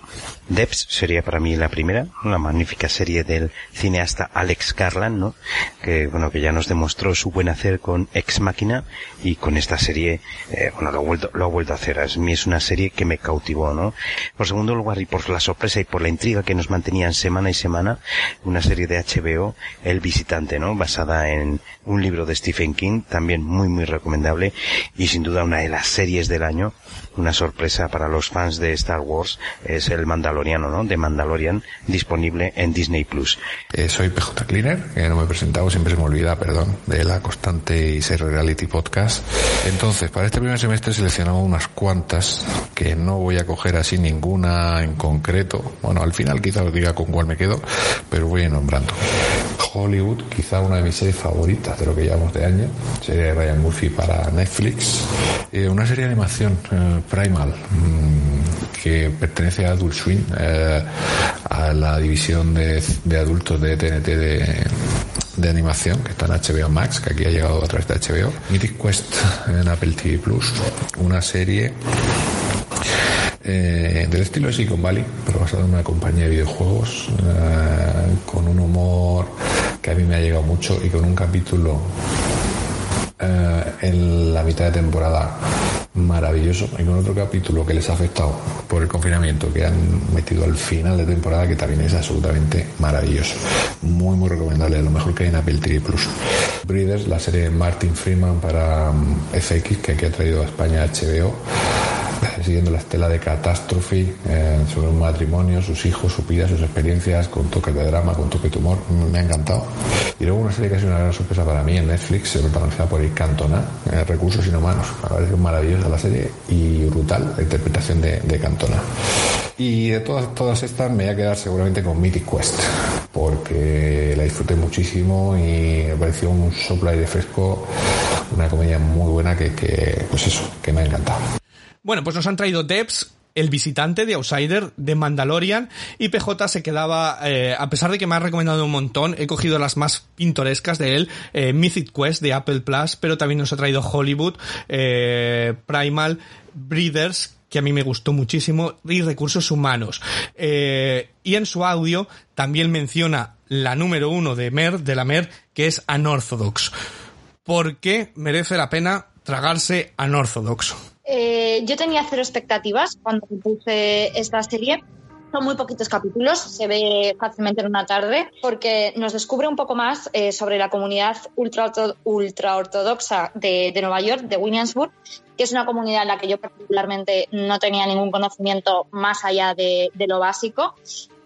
Debs, sería para mí la primera, una magnífica serie del cineasta Alex Garland, ¿no? Que bueno, que ya nos demostró su buen hacer con Ex Máquina y con esta serie, eh, bueno, lo ha vuelto, lo ha vuelto a hacer. A mí es una serie que me cautivó, ¿no? Por segundo lugar y por la sorpresa y por la intriga que nos mantenían semana y semana, una serie de HBO, El Visitante, ¿no? Basada en un libro de Stephen King, también muy muy recomendable y sin duda una de las series del año, una sorpresa para los fans de Star Wars, es el Mandaloriano, ¿no? De Mandalorian, disponible en Disney Plus. Eh, soy PJ Cleaner, no me he presentado, siempre se me olvida, perdón, de la constante y ser reality podcast. Entonces, para este primer semestre he seleccionado unas cuantas que no voy a coger así ninguna en concreto. Bueno, al final quizá os diga con cuál me quedo, pero voy a ir nombrando. Hollywood, quizá una de mis series favoritas de lo que llevamos de año, serie de Ryan Murphy para Netflix. Eh, una serie de animación, eh, Primal, mm, que pertenece a Adult Swim, eh, a la división de, adultos de TNT de, animación, que está en HBO Max, que aquí ha llegado a través de HBO. Mythic Quest en Apple TV Plus, una serie eh, del estilo de Silicon Valley, pero basado en una compañía de videojuegos, eh, con un humor que a mí me ha llegado mucho y con un capítulo eh, en la mitad de temporada maravilloso. Y con otro capítulo que les ha afectado por el confinamiento que han metido al final de temporada que también es absolutamente maravilloso. Muy muy recomendable lo mejor que hay en Apple TV Plus. Breeders la serie de Martin Freeman para mm, FX que aquí ha traído a España HBO siguiendo la estela de catástrofe eh, sobre un matrimonio, sus hijos, su vida, sus experiencias, con toques de drama, con toque de humor. Mm, Me ha encantado. Y luego una serie que ha sido una gran sorpresa para mí en Netflix, eh, protagonizada por el Cantona, eh, Recursos Inhumanos. Me ha parecido maravillosa la serie y brutal la interpretación de, Cantona. Y de todas, todas estas me voy a quedar seguramente con Mythic Quest, porque la disfruté muchísimo y me pareció un soplo aire fresco, una comedia muy buena que, pues eso, que me ha encantado. Bueno, pues nos han traído Debs, el visitante de Outsider, de Mandalorian, y PJ se quedaba, eh, a pesar de que me ha recomendado un montón, he cogido las más pintorescas de él, eh, Mythic Quest de Apple Plus, pero también nos ha traído Hollywood, eh, Primal, Breeders, que a mí me gustó muchísimo, y Recursos Humanos. Y en su audio también menciona la número uno de Mer, de la Mer, que es Unorthodox. ¿Por qué merece la pena tragarse Unorthodox? Eh, yo tenía cero expectativas cuando puse esta serie. Son muy poquitos capítulos, se ve fácilmente en una tarde, porque nos descubre un poco más eh, sobre la comunidad ultra, ultra ortodoxa de, de, Nueva York, de Williamsburg, que es una comunidad en la que yo particularmente no tenía ningún conocimiento más allá de, de lo básico.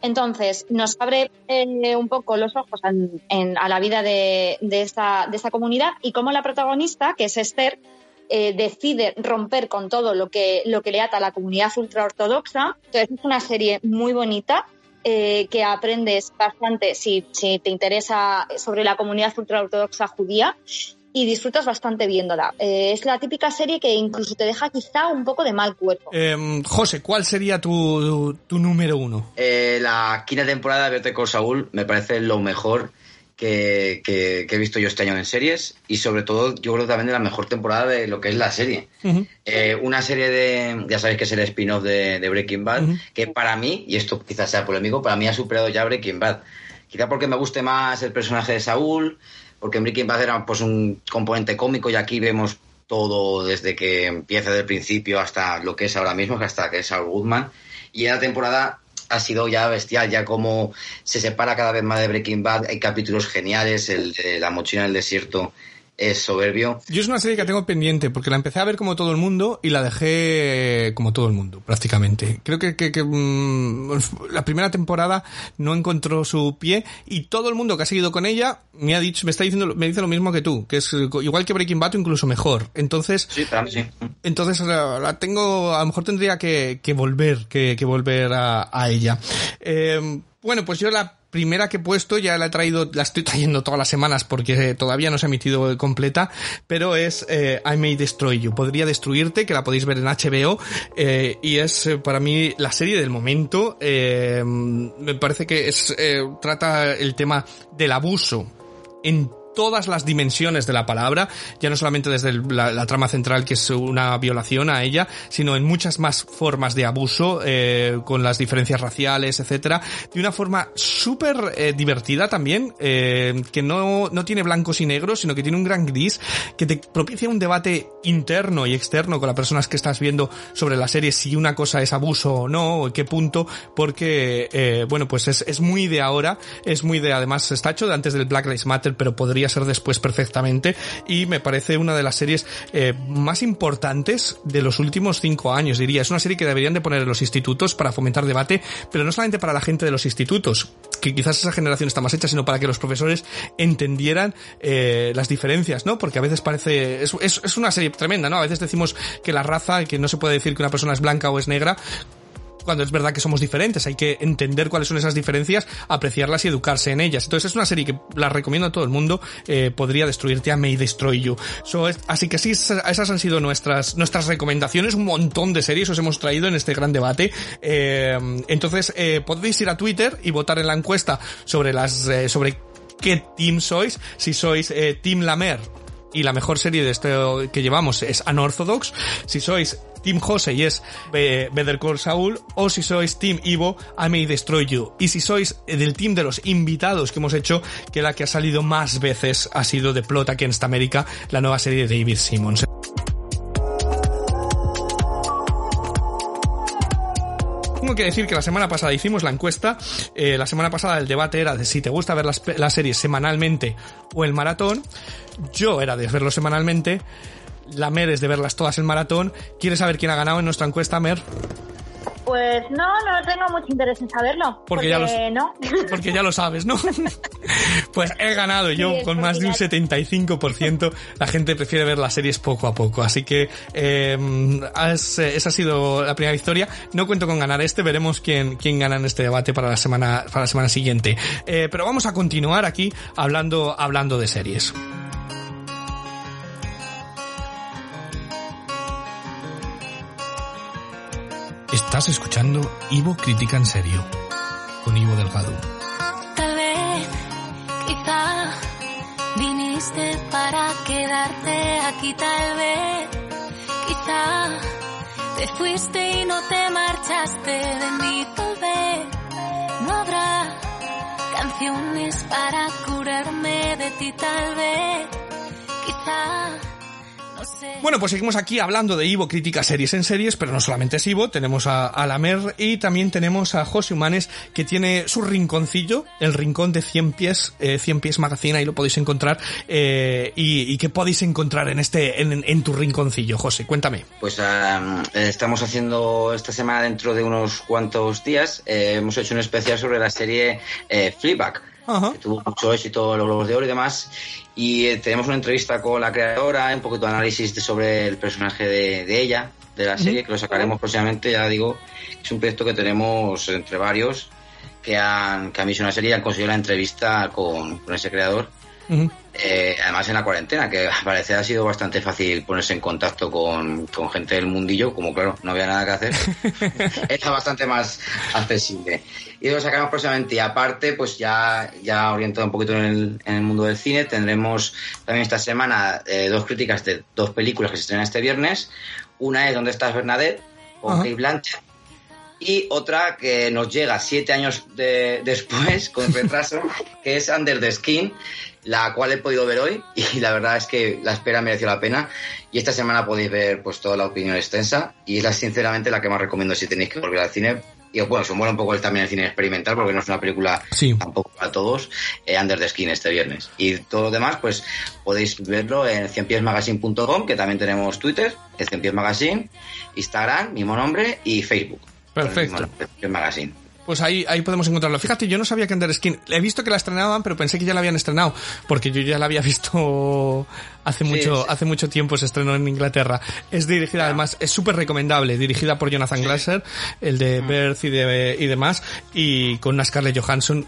Entonces, nos abre eh, un poco los ojos en, en, a la vida de, de, esta, de esta comunidad y cómo la protagonista, que es Esther, eh, decide romper con todo lo que, lo que le ata a la comunidad ultraortodoxa. Entonces es una serie muy bonita eh, que aprendes bastante si, si, te interesa sobre la comunidad ultraortodoxa judía. y disfrutas bastante viéndola. Eh, es la típica serie que incluso te deja quizá un poco de mal cuerpo. Em, José, ¿cuál sería tu, tu número uno? Eh, la quinta temporada de Better Call Saul me parece lo mejor que, que- que he visto yo este año en series y sobre todo yo creo también de la mejor temporada de lo que es la serie. Eh, una serie de, ya sabéis que es el spin-off de, de Breaking Bad, que para mí, y esto quizás sea polémico, para mí ha superado ya Breaking Bad. Quizá porque me guste más el personaje de Saúl, porque en Breaking Bad era pues un componente cómico y aquí vemos todo desde que empieza del principio hasta lo que es ahora mismo, hasta que es Saul Goodman. Y en la temporada ha sido ya bestial, ya como se separa cada vez más de Breaking Bad, hay capítulos geniales, el de la mochila en el desierto es soberbio. Yo es una serie que tengo pendiente porque la empecé a ver como todo el mundo y la dejé como todo el mundo, prácticamente. Creo que, que- que, mm, la primera temporada no encontró su pie y todo el mundo que ha seguido con ella me ha dicho, me está diciendo, me dice lo mismo que tú, que es eh, igual que Breaking Bad incluso mejor. Entonces, Sí, sí. entonces la, la tengo, a lo mejor tendría que, que volver, que, que volver a, a ella. Eh, bueno, pues yo la primera que he puesto ya la he traído, la estoy trayendo todas las semanas porque todavía no se ha emitido completa, pero es eh, I May Destroy You. Podría destruirte, que la podéis ver en HBO, eh, y es eh, para mí la serie del momento. eh, me parece que es, eh, trata el tema del abuso en todas las dimensiones de la palabra, ya no solamente desde la, trama central que es una violación a ella, sino en muchas más formas de abuso, eh, con las diferencias raciales, etcétera, de una forma súper eh, divertida también, eh, que no, no tiene blancos y negros, sino que tiene un gran gris, que te propicia un debate interno y externo con las personas que estás viendo sobre la serie, si una cosa es abuso o no, o en qué punto, porque, bueno, pues es, es muy de ahora, es muy de, además está hecho de antes del Black Lives Matter, pero podría ser después perfectamente, y me parece una de las series eh, más importantes de los últimos cinco años, diría. Es una serie que deberían de poner en los institutos para fomentar debate, pero no solamente para la gente de los institutos, que quizás esa generación está más hecha, sino para que los profesores entendieran eh, las diferencias, ¿no? Porque a veces parece, es, es, es una serie tremenda, ¿no? A veces decimos que la raza, que no se puede decir que una persona es blanca o es negra, cuando es verdad que somos diferentes, hay que entender cuáles son esas diferencias, apreciarlas y educarse en ellas. Entonces es una serie que la recomiendo a todo el mundo, eh, podría destruirte a May Destroy You. So, así que sí, esa- esas han sido nuestras, nuestras recomendaciones, un montón de series os hemos traído en este gran debate. Eh, entonces eh, podéis ir a Twitter y votar en la encuesta sobre las, sobre qué team sois, si sois Team Lamer y la mejor serie de esto que llevamos es Unorthodox. Si sois Team Jose y es eh, Better Call Saul, o si sois Team Ivo, I May Destroy You. Y si sois del team de los invitados que hemos hecho, que la que ha salido más veces ha sido The Plot Against America, la nueva serie de David Simmons. Tengo que decir que la semana pasada hicimos la encuesta. eh, la semana pasada el debate era de si te gusta ver las, series semanalmente o el maratón. Yo era de verlo semanalmente. La Mer es de verlas todas en maratón. ¿Quieres saber quién ha ganado en nuestra encuesta, Mer? Pues no, no tengo mucho interés en saberlo. Porque ya los- no. Porque ya lo sabes, ¿no? pues he ganado yo Sí, con más de un porque 75%. La gente prefiere ver las series poco a poco. Así que eh, has- eh, esa ha sido la primera victoria. No cuento con ganar este. Veremos quién, quién gana en este debate para la semana, para la semana siguiente. Eh, pero vamos a continuar aquí hablando, hablando de series. Estás escuchando Ivo Crítica en Serio con Ivo Delgado. Tal vez, quizá, viniste para quedarte aquí, tal vez, quizá, te fuiste y no te marchaste de mí, tal vez, no habrá canciones para curarme de ti, tal vez, quizá. Bueno, pues seguimos aquí hablando de Ivo, crítica series en series, pero no solamente es Ivo, tenemos a, a y también tenemos a José Humanes, que tiene su rinconcillo, el rincón de 100 pies, eh, 100 pies magazine, ahí lo podéis encontrar, eh, y, y qué podéis encontrar en este, en, tu rinconcillo, José, cuéntame. Pues eh, estamos haciendo esta semana, dentro de unos cuantos días, eh, hemos hecho un especial sobre la serie eh, Fleabag, que tuvo mucho éxito, los Globos de Oro y demás. Y eh, tenemos una entrevista con la creadora, un poquito de análisis de- sobre el personaje de, de ella, de la serie, que lo sacaremos próximamente, ya digo, es un proyecto que tenemos entre varios que han, que han visto una serie y han conseguido la entrevista con, con ese creador. Eh, además en la cuarentena, que al parecer ha sido bastante fácil ponerse en contacto con, con gente del mundillo, como claro, no había nada que hacer, era bastante más accesible. Y lo sacamos próximamente. Y aparte, pues ya, ya orientado un poquito en el, en el mundo del cine, tendremos también esta semana eh, dos críticas de dos películas que se estrenan este viernes. Una es ¿Dónde estás Bernadette? con. Kate Blanchett. Y otra que nos llega siete años de- después, con retraso, que es Under the Skin, la cual he podido ver hoy y la verdad es que la espera mereció la pena. Y esta semana podéis ver pues toda la opinión extensa y es la, sinceramente la que más recomiendo si tenéis que volver al cine. Y bueno, se mola un poco el, también el cine experimental porque no es una película tampoco para todos, eh, Under the Skin este viernes. Y todo lo demás, pues podéis verlo en cienpiesmagazine.com, que también tenemos Twitter, el Cien Pies Magazine, Instagram, mismo nombre, y Facebook. Perfecto. Magazine. Pues ahí, ahí podemos encontrarlo. Fíjate, yo no sabía que Under Skin. He visto que la estrenaban, pero pensé que ya la habían estrenado. Porque yo ya la había visto hace Sí, mucho, sí. hace mucho tiempo se estrenó en Inglaterra. Es dirigida, además, es súper recomendable. Dirigida por Jonathan Glasser, el de Mm. Birth y, de, y demás. Y con una Scarlett Johansson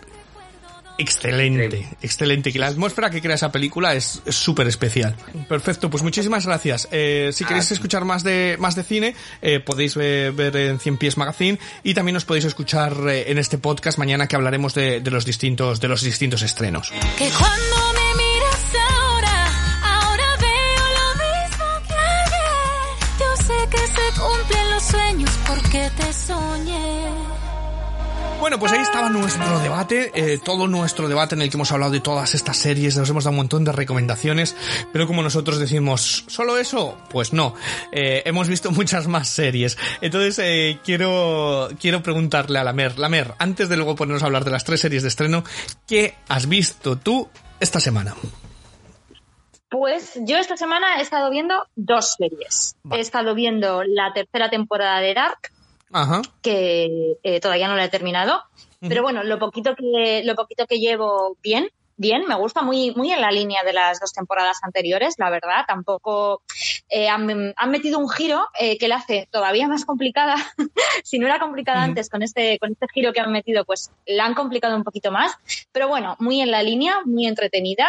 excelente, excelente. Que la atmósfera que crea esa película es es súper especial. Perfecto, pues muchísimas gracias. Eh, si queréis escuchar más de, más de cine, eh, podéis ver, ver en Cien Pies Magazine y también os podéis escuchar eh, en este podcast mañana que hablaremos de, de los distintos, de los distintos estrenos. Que cuando me miras ahora, ahora veo lo mismo que ayer. Yo sé que se cumplen los sueños porque te soñé. Bueno, pues ahí estaba nuestro debate, eh, todo nuestro debate en el que hemos hablado de todas estas series, nos hemos dado un montón de recomendaciones, pero como nosotros decimos, ¿solo eso? Pues no, Eh, hemos visto muchas más series. Entonces, eh, quiero, quiero preguntarle a la Mer, la Mer, antes de luego ponernos a hablar de las tres series de estreno, ¿qué has visto tú esta semana? Pues yo esta semana he estado viendo dos series. He estado viendo la tercera temporada de Dark, Ajá. que eh, todavía no la he terminado. Pero bueno, lo poquito que, lo poquito que llevo bien, bien, me gusta muy, muy en la línea de las dos temporadas anteriores, la verdad. Tampoco eh, han, han metido un giro eh, que la hace todavía más complicada. si no era complicada antes, con este, con este giro que han metido, pues la han complicado un poquito más. Pero bueno, muy en la línea, muy entretenida.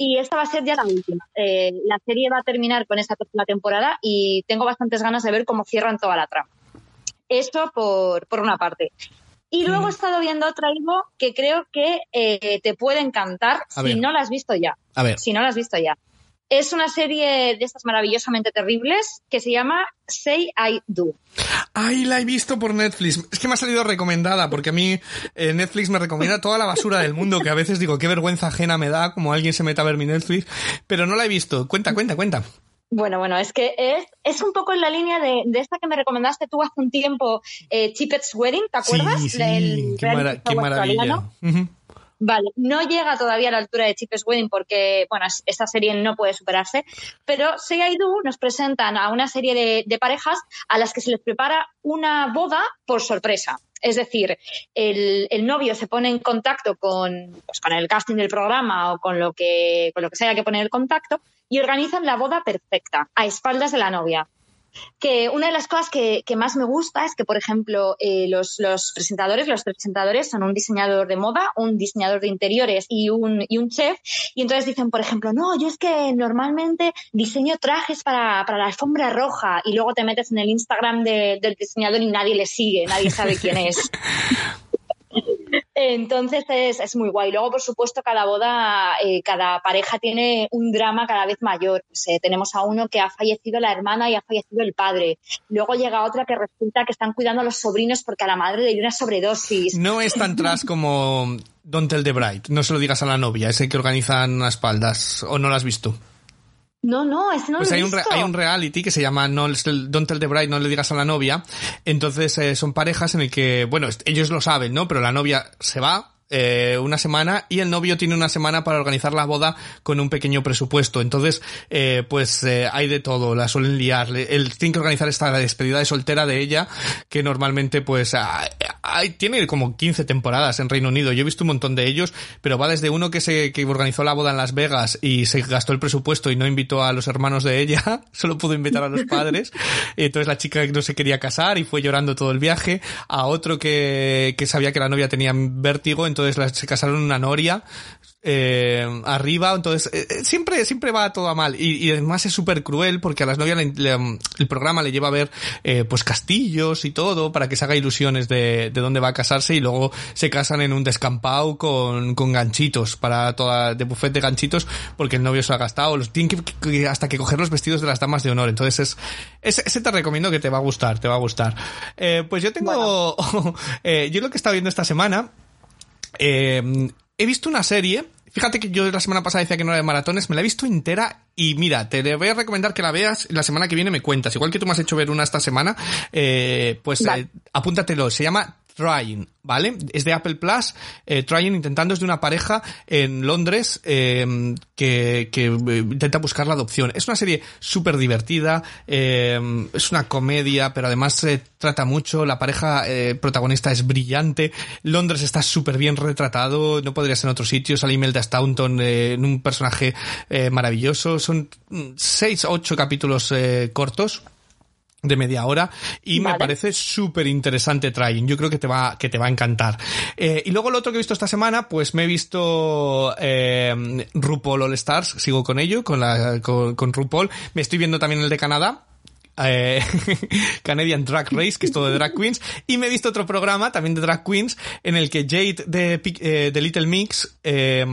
Y esta va a ser ya la última. Eh, la serie va a terminar con esta tercera temporada y tengo bastantes ganas de ver cómo cierran toda la trama. Eso por, por una parte. Y luego he estado viendo otra algo que creo que eh, te puede encantar A si ver. no la has visto ya. A ver. Si no la has visto ya. Es una serie de estas maravillosamente terribles que se llama Say I Do. Ay, la he visto por Netflix. Es que me ha salido recomendada, porque a mí eh, Netflix me recomienda toda la basura del mundo, que a veces digo, qué vergüenza ajena me da como alguien se meta a ver mi Netflix, pero no la he visto. Cuenta, cuenta, cuenta. Bueno, bueno, es que es, es un poco en la línea de, de esta que me recomendaste tú hace un tiempo, eh, Chippet's Wedding, ¿te acuerdas? Sí, sí, Del qué, mara- maravilla. Vale, no llega todavía a la altura de Chippet's Wedding porque, bueno, es- esta serie no puede superarse, pero I Do nos presentan a una serie de, de parejas a las que se les prepara una boda por sorpresa. Es decir, el, el novio se pone en contacto con, pues, con el casting del programa o con lo, que, con lo que se haya que poner el contacto y organizan la boda perfecta, a espaldas de la novia que una de las cosas que, más me gusta es que, por ejemplo, eh, los, los presentadores, los presentadores son un diseñador de moda, un diseñador de interiores y un, y un chef. Y entonces dicen, por ejemplo, no, yo es que normalmente diseño trajes para, para la alfombra roja y luego te metes en el Instagram de- del diseñador y nadie le sigue, nadie sabe quién es. Entonces es, es muy guay. Luego, por supuesto, cada boda, eh, cada pareja tiene un drama cada vez mayor. Pues, eh, tenemos a uno que ha fallecido la hermana y ha fallecido el padre. Luego llega otra que resulta que están cuidando a los sobrinos porque a la madre le dio una sobredosis. No es tan tras como Don't Tell the Bride. No se lo digas a la novia, ese que organizan a espaldas. ¿O no lo has visto? No, no, ese no Pues lo he hay un, hay un reality que se llama no, Don't Tell the Bride, no le digas a la novia. Entonces eh, son parejas en el que, bueno, ellos lo saben, ¿no? Pero la novia se va eh, una semana y el novio tiene una semana para organizar la boda con un pequeño presupuesto. Entonces, eh, pues eh, hay de todo, la suelen liar. Él tiene que organizar esta despedida de soltera de ella, que normalmente pues hay- tiene como 15 temporadas en Reino Unido. Yo he visto un montón de ellos, pero va desde uno que se que organizó la boda en Las Vegas y se gastó el presupuesto y no invitó a los hermanos de ella, solo pudo invitar a los padres. Entonces la chica no se quería casar y fue llorando todo el viaje. A otro que, que sabía que la novia tenía vértigo, entonces entonces se casaron en una noria eh, arriba, entonces eh, eh, siempre siempre va todo a mal. Y, y además es súper cruel porque a las novias le- le- el programa le lleva a ver eh, pues castillos y todo para que se haga ilusiones de, de dónde va a casarse y luego se casan en un descampado con, con ganchitos para toda de buffet de ganchitos porque el novio se lo ha gastado. Los tienen que, hasta que coger los vestidos de las damas de honor. Entonces es ese, ese te recomiendo que te va a gustar te va a gustar. Eh, pues yo tengo eh, yo lo que he estado viendo esta semana eh, he visto una serie. Fíjate que yo la semana pasada decía que no era de maratones, me la he visto entera y mira, te voy a recomendar que la veas la semana que viene me cuentas. Igual que tú me has hecho ver una esta semana, eh, pues eh, apúntatelo. Se llama Trying, ¿vale? Es de Apple Plus. Eh, Trying intentando es de una pareja en Londres eh, que, que eh, intenta buscar la adopción. Es una serie súper divertida, eh, es una comedia, pero además se trata mucho. La pareja eh, protagonista es brillante. Londres está súper bien retratado, no podría ser en otro sitio. Sale Imelda Staunton eh, en un personaje maravilloso. Son mm, seis, ocho capítulos cortos de media hora y me parece súper interesante Trying. Yo creo que te va, que te va a encantar. Eh, y luego lo otro que he visto esta semana, pues me he visto eh, RuPaul All Stars, sigo con ello, con, la, con, con RuPaul. Me estoy viendo también el de Canadá. Eh, Canadian Drag Race, que es todo de drag queens, y me he visto otro programa también de drag queens en el que Jade de, eh, Little Mix eh,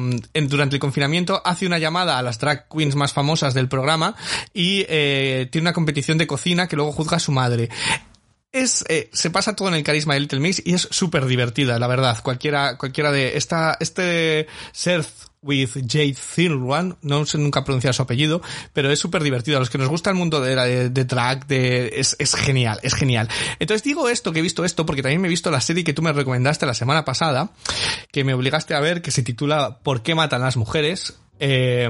durante el confinamiento hace una llamada a las drag queens más famosas del programa y tiene una competición de cocina que luego juzga a su madre. Es, eh, se pasa todo en el carisma de Little Mix y es súper divertida, la verdad. Cualquiera, cualquiera de esta, este Seth with Jade Thirlwan, no sé nunca pronunciar su apellido, pero es súper divertido. A los que nos gusta el mundo de, de, de drag, de, es, es genial, es genial. Entonces digo esto, que he visto esto, porque también me he visto la serie que tú me recomendaste la semana pasada, que me obligaste a ver, que se titula ¿Por qué matan las mujeres? Eh,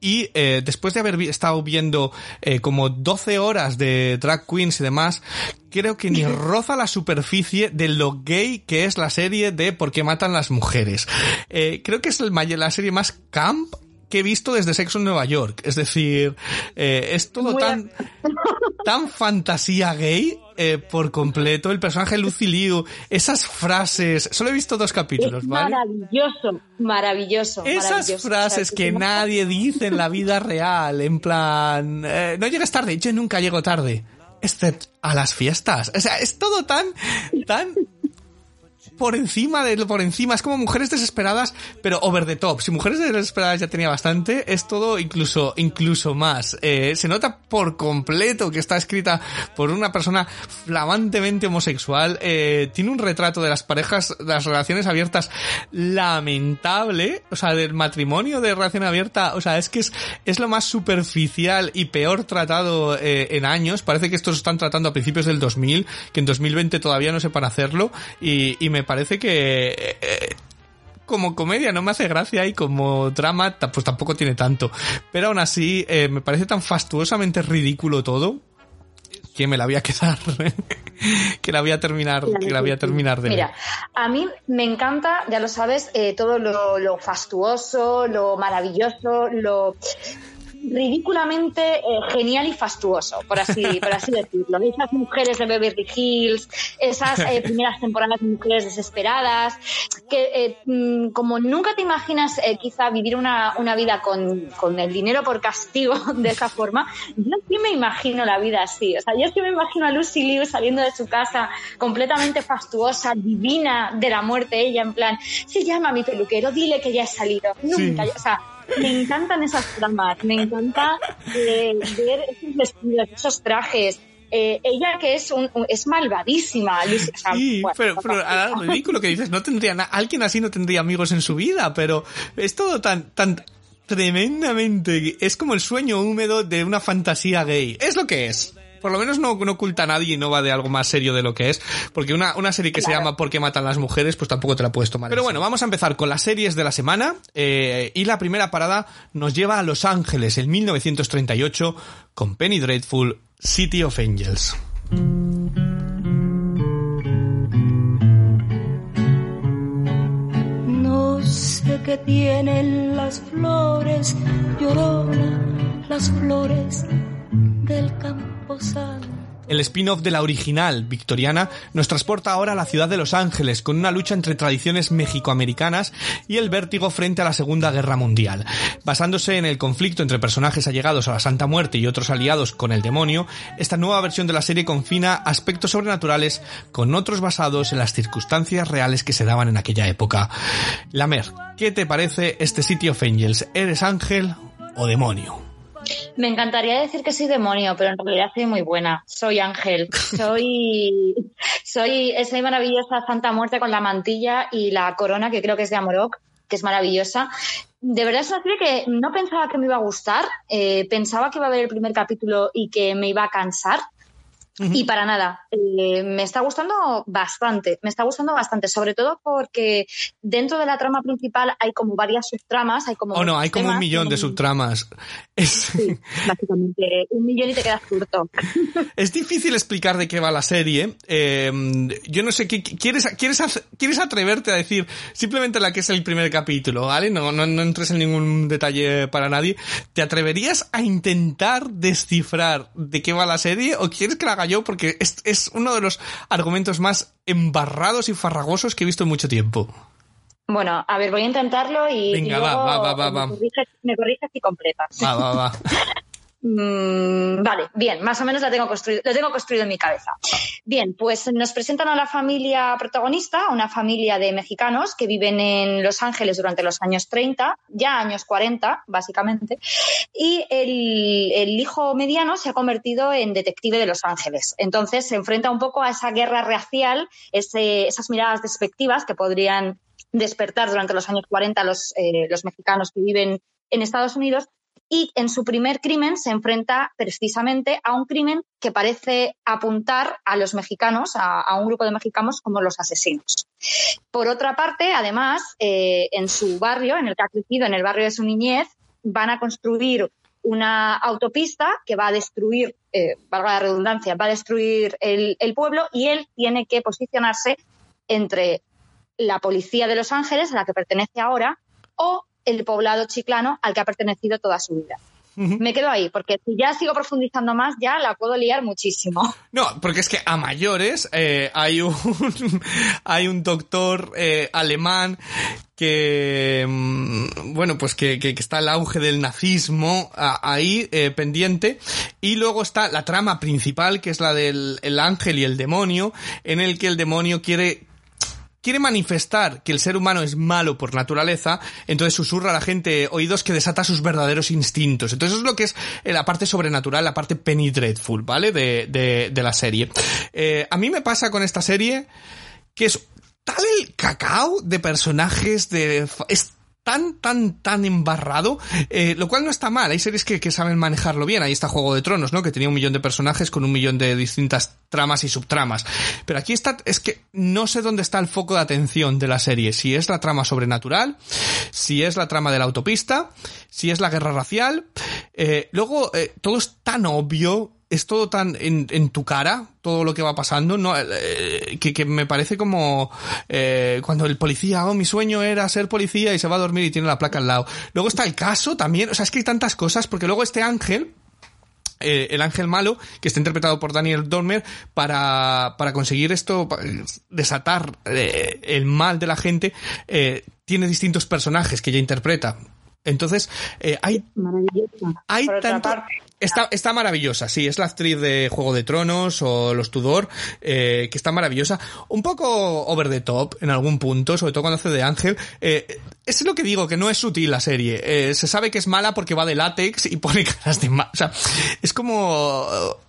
y eh, después de haber vi- estado viendo eh, como 12 horas de drag queens y demás, creo que ni roza la superficie de lo gay que es la serie de Por qué matan las mujeres. Eh, creo que es el, la serie más camp que he visto desde Sexo en Nueva York. Es decir, eh, es todo tan, tan fantasía gay eh, por completo. El personaje Lucy Liu, esas frases. Solo he visto dos capítulos, Es ¿vale? maravilloso, maravilloso. Esas maravilloso. frases que nadie dice en la vida real, en plan, eh, no llegues tarde, yo nunca llego tarde, excepto a las fiestas. O sea, es todo tan, tan por encima de por encima, es como mujeres desesperadas, pero over the top. Si mujeres desesperadas ya tenía bastante, es todo incluso, incluso más. Eh, se nota por completo que está escrita por una persona flamantemente homosexual. Eh, tiene un retrato de las parejas, de las relaciones abiertas lamentable. O sea, del matrimonio de relación abierta. O sea, es que es, es lo más superficial y peor tratado eh, en años. Parece que estos están tratando a principios del 2000, que en 2020 todavía no sepan hacerlo. Y, y me parece que... eh, como comedia no me hace gracia y como drama pues tampoco tiene tanto. Pero aún así eh, me parece tan fastuosamente ridículo todo que me la voy a quedar. que la voy a terminar, que la voy a terminar de ver. Mira, a mí me encanta, ya lo sabes, eh, todo lo, lo fastuoso, lo maravilloso, lo ridículamente eh, genial y fastuoso, por así, por así decirlo. Esas mujeres de Beverly Hills, esas eh, primeras temporadas de mujeres desesperadas, que eh, mm, como nunca te imaginas quizá vivir una, una vida con, con el dinero por castigo de esa forma, yo sí me imagino la vida así. O sea, yo sí me imagino a Lucy Liu saliendo de su casa completamente fastuosa, divina de la muerte, ella en plan, se llama a mi peluquero, dile que ya he salido. Nunca, o sea, me encantan esas tramas, me encanta eh, ver esos vestidos, esos trajes. Eh, ella que es un, es malvadísima, Lucy, o sea, Sí, bueno, pero, pero ah, ridículo que dices, no tendría alguien así no tendría amigos en su vida, pero es todo tan, tan tremendamente, es como el sueño húmedo de una fantasía gay. Es lo que es. Por lo menos no, no oculta a nadie y no va de algo más serio de lo que es. Porque una, una serie que se llama ¿Por qué matan las mujeres? Pues tampoco te la puedes tomar. Pero bueno, vamos a empezar con las series de la semana. eh, y la primera parada nos lleva a Los Ángeles en 1938 con Penny Dreadful, City of Angels. No sé qué tienen las flores, llorona, las flores El spin-off de la original victoriana nos transporta ahora a la ciudad de Los Ángeles con una lucha entre tradiciones mexicoamericanas y el vértigo frente a la Segunda Guerra Mundial. Basándose en el conflicto entre personajes allegados a la Santa Muerte y otros aliados con el demonio, esta nueva versión de la serie confina aspectos sobrenaturales con otros basados en las circunstancias reales que se daban en aquella época. Lamer, ¿qué te parece este City of Angels? ¿Eres ángel o demonio? Me encantaría decir que soy demonio, pero en realidad soy muy buena. Soy ángel. Soy, soy esa maravillosa Santa Muerte con la mantilla y la corona, que creo que es de Amorok, que es maravillosa. De verdad es una serie que no pensaba que me iba a gustar. eh, pensaba que iba a ver el primer capítulo y que me iba a cansar. Y para nada, eh, me está gustando bastante, me está gustando bastante, sobre todo porque dentro de la trama principal hay como varias subtramas, hay como... Oh no, hay como un millón de subtramas. Es, Básicamente, un millón y te quedas curto. es difícil explicar de qué va la serie. Eh, yo no sé, ¿qué- qué- ¿quieres, quieres, ¿quieres atreverte a decir simplemente la que es el primer capítulo, ¿vale? No, no, no entres en ningún detalle para nadie. ¿Te atreverías a intentar descifrar de qué va la serie o quieres que la haga yo? Porque es, es uno de los argumentos más embarrados y farragosos que he visto en mucho tiempo. Bueno, a ver, voy a intentarlo y, Venga, y va, luego va, va, va, va. Me, corriges, y completas. Va, va, va. Mm, vale, bien, más o menos la tengo construido, lo tengo construido en mi cabeza. Bien, pues nos presentan a la familia protagonista, una familia de mexicanos que viven en Los Ángeles durante los años 30, ya años 40, básicamente, y el, el hijo mediano se ha convertido en detective de Los Ángeles. Entonces se enfrenta un poco a esa guerra racial, esas miradas despectivas que podrían despertar durante los años 40 los, eh, los mexicanos que viven en Estados Unidos y en su primer crimen se enfrenta precisamente a un crimen que parece apuntar a los mexicanos, a, un grupo de mexicanos como los asesinos. Por otra parte, además, eh, en su barrio, en el que ha crecido, en el barrio de su niñez, van a construir una autopista que va a destruir, eh, valga la redundancia, va a destruir el, el pueblo y él tiene que posicionarse entre la policía de Los Ángeles, a la que pertenece ahora, o el poblado chiclano al que ha pertenecido toda su vida. Me quedo ahí, porque si ya sigo profundizando más, ya la puedo liar muchísimo. No, porque es que a mayores eh, hay un hay un doctor eh, alemán que mm, bueno pues que, que, que está el auge del nazismo a- ahí eh, pendiente y luego está la trama principal que es la del el ángel y el demonio en el que el demonio quiere quiere manifestar que el ser humano es malo por naturaleza, entonces susurra a la gente oídos que desata sus verdaderos instintos. Entonces eso es lo que es eh, la parte sobrenatural, la parte Penny Dreadful, ¿vale? De, de, de la serie. Eh, a mí me pasa con esta serie que es tal el cacao de personajes, de... Es tan, tan, tan embarrado, eh, lo cual no está mal. Hay series que, que saben manejarlo bien. Ahí está Juego de Tronos, ¿no? Que tenía un millón de personajes con un millón de distintas tramas y subtramas. Pero aquí está, es que no sé dónde está el foco de atención de la serie. Si es la trama sobrenatural, si es la trama de la autopista, si es la guerra racial. Eh, luego, eh, todo es tan obvio es todo tan en, en tu cara, todo lo que va pasando, no Eh, que, que me parece como eh, cuando el policía, oh, mi sueño era ser policía y se va a dormir y tiene la placa al lado. Luego está el caso también, o sea, es que hay tantas cosas, porque luego este ángel, eh, el ángel malo, que está interpretado por Daniel Dormer, para, para conseguir esto, desatar eh, el mal de la gente, eh, tiene distintos personajes que ella interpreta. Entonces, eh, hay, hay tanto... parte- Está, está maravillosa, sí, es la actriz de Juego de Tronos o Los Tudor, eh, que está maravillosa. Un poco over the top en algún punto, sobre todo cuando hace de Ángel. Eh, es lo que digo, que no es sutil la serie. Eh, se sabe que es mala porque va de látex y pone caras de ma- O sea, es como...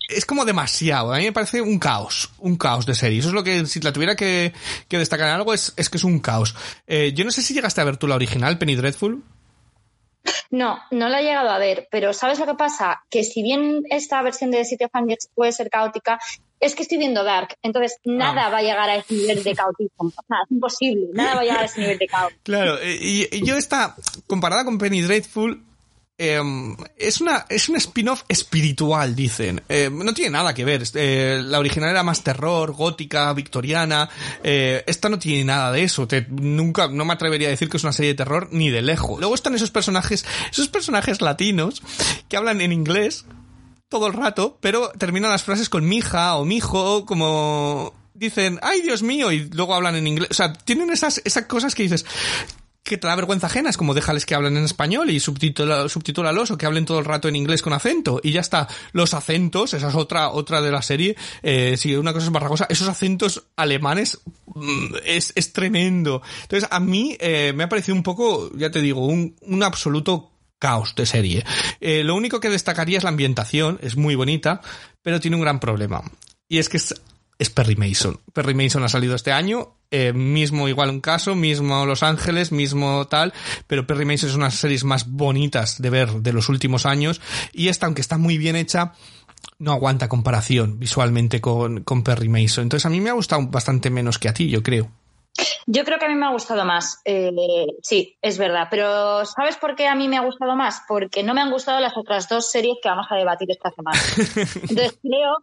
Es como demasiado. A mí me parece un caos. Un caos de serie. Eso es lo que, si la tuviera que, que destacar en algo, es, es que es un caos. Eh, yo no sé si llegaste a ver tú la original, Penny Dreadful. No, no la he llegado a ver, pero ¿sabes lo que pasa? Que si bien esta versión de City of Angels puede ser caótica, es que estoy viendo Dark, entonces nada va a llegar a ese nivel de caotismo. Sea, es imposible, nada va a llegar a ese nivel de caos. Claro, eh, y, y yo esta, comparada con Penny Dreadful, eh, es una es un spin-off espiritual, dicen. Eh, no tiene nada que ver. Eh, la original era más terror, gótica, victoriana. Eh, esta no tiene nada de eso. Nunca, no me atrevería a decir que es una serie de terror ni de lejos. Luego están esos personajes, esos personajes latinos que hablan en inglés todo el rato, pero terminan las frases con mija o mijo, como dicen, ay Dios mío, y luego hablan en inglés. O sea, tienen esas, esas cosas que dices, que te da vergüenza ajena, es como déjales que hablen en español y subtitula, subtitúlalos o que hablen todo el rato en inglés con acento y ya está. Los acentos, esa es otra, otra de la serie, eh, si una cosa es barragosa, esos acentos alemanes mm, es, es tremendo. Entonces a mí eh, me ha parecido un poco, ya te digo, un, un absoluto caos de serie. Eh, lo único que destacaría es la ambientación, es muy bonita, pero tiene un gran problema. Y es que es, es Perry Mason. Perry Mason ha salido este año, eh, mismo igual un caso, mismo Los Ángeles, mismo tal, pero Perry Mason es una de las series más bonitas de ver de los últimos años y esta, aunque está muy bien hecha, no aguanta comparación visualmente con, con Perry Mason. Entonces a mí me ha gustado bastante menos que a ti, yo creo. Yo creo que a mí me ha gustado más. Eh, sí, es verdad. Pero ¿sabes por qué a mí me ha gustado más? Porque no me han gustado las otras dos series que vamos a debatir esta semana. Entonces creo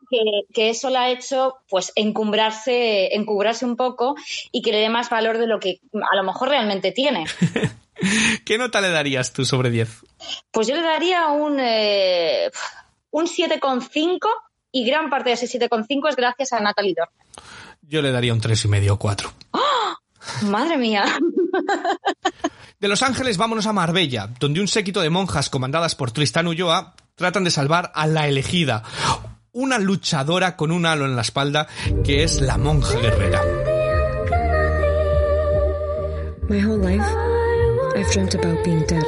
que, eso la ha hecho pues encumbrarse, encubrarse un poco y que le dé más valor de lo que a lo mejor realmente tiene. ¿Qué nota le darías tú sobre 10? Pues yo le daría un, eh, un 7,5 y gran parte de ese 7,5 es gracias a Natalie Dormer. Yo le daría un 3,5 o 4. Madre mía. De Los Ángeles vámonos a Marbella, donde un séquito de monjas comandadas por Tristán Ulloa tratan de salvar a la elegida, una luchadora con un halo en la espalda que es la monja guerrera. My whole life, I've dreamt about being dead.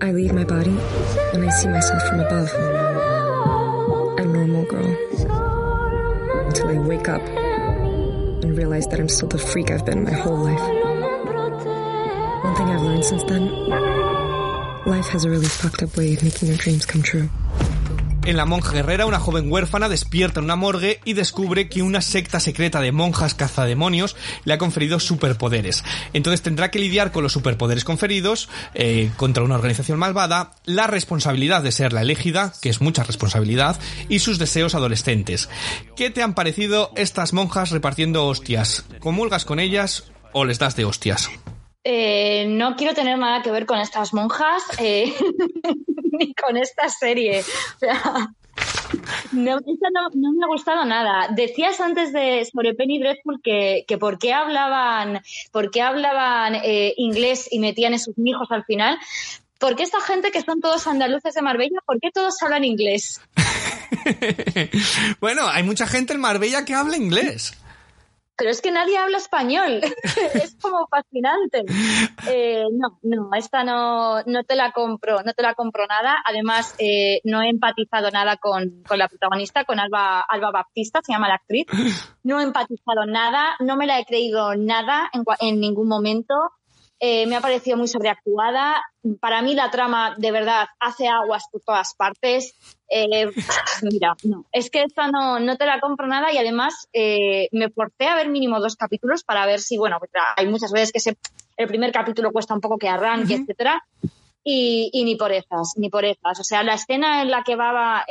I leave my body and I see myself from above. A normal girl. Until I wake up and realize that I'm still the freak I've been my whole life. One thing I've learned since then life has a really fucked up way of making your dreams come true. En La Monja Guerrera, una joven huérfana despierta en una morgue y descubre que una secta secreta de monjas cazademonios le ha conferido superpoderes. Entonces tendrá que lidiar con los superpoderes conferidos eh, contra una organización malvada, la responsabilidad de ser la elegida, que es mucha responsabilidad, y sus deseos adolescentes. ¿Qué te han parecido estas monjas repartiendo hostias? ¿Comulgas con ellas o les das de hostias? Eh, no quiero tener nada que ver con estas monjas eh, ni con esta serie. O sea, no, no, me ha gustado nada. Decías antes de sobre Penny Dreadful que, que por qué hablaban, hablaban eh, inglés y metían esos hijos al final. ¿Por qué esta gente que son todos andaluces de Marbella, por qué todos hablan inglés? bueno, hay mucha gente en Marbella que habla inglés. Pero es que nadie habla español. es como fascinante. Eh, no, no, esta no, no te la compro, no te la compro nada. Además, eh, no he empatizado nada con, con la protagonista, con Alba, Alba Baptista, se llama la actriz. No he empatizado nada, no me la he creído nada en, en ningún momento. Eh, me ha parecido muy sobreactuada. Para mí la trama, de verdad, hace aguas por todas partes. Eh, mira, no, es que esta no, no te la compro nada y además eh, me forcé a ver mínimo dos capítulos para ver si, bueno, pues, hay muchas veces que se, el primer capítulo cuesta un poco que arranque, etcétera. Y, y ni por esas, ni por esas. O sea, la escena en la que va,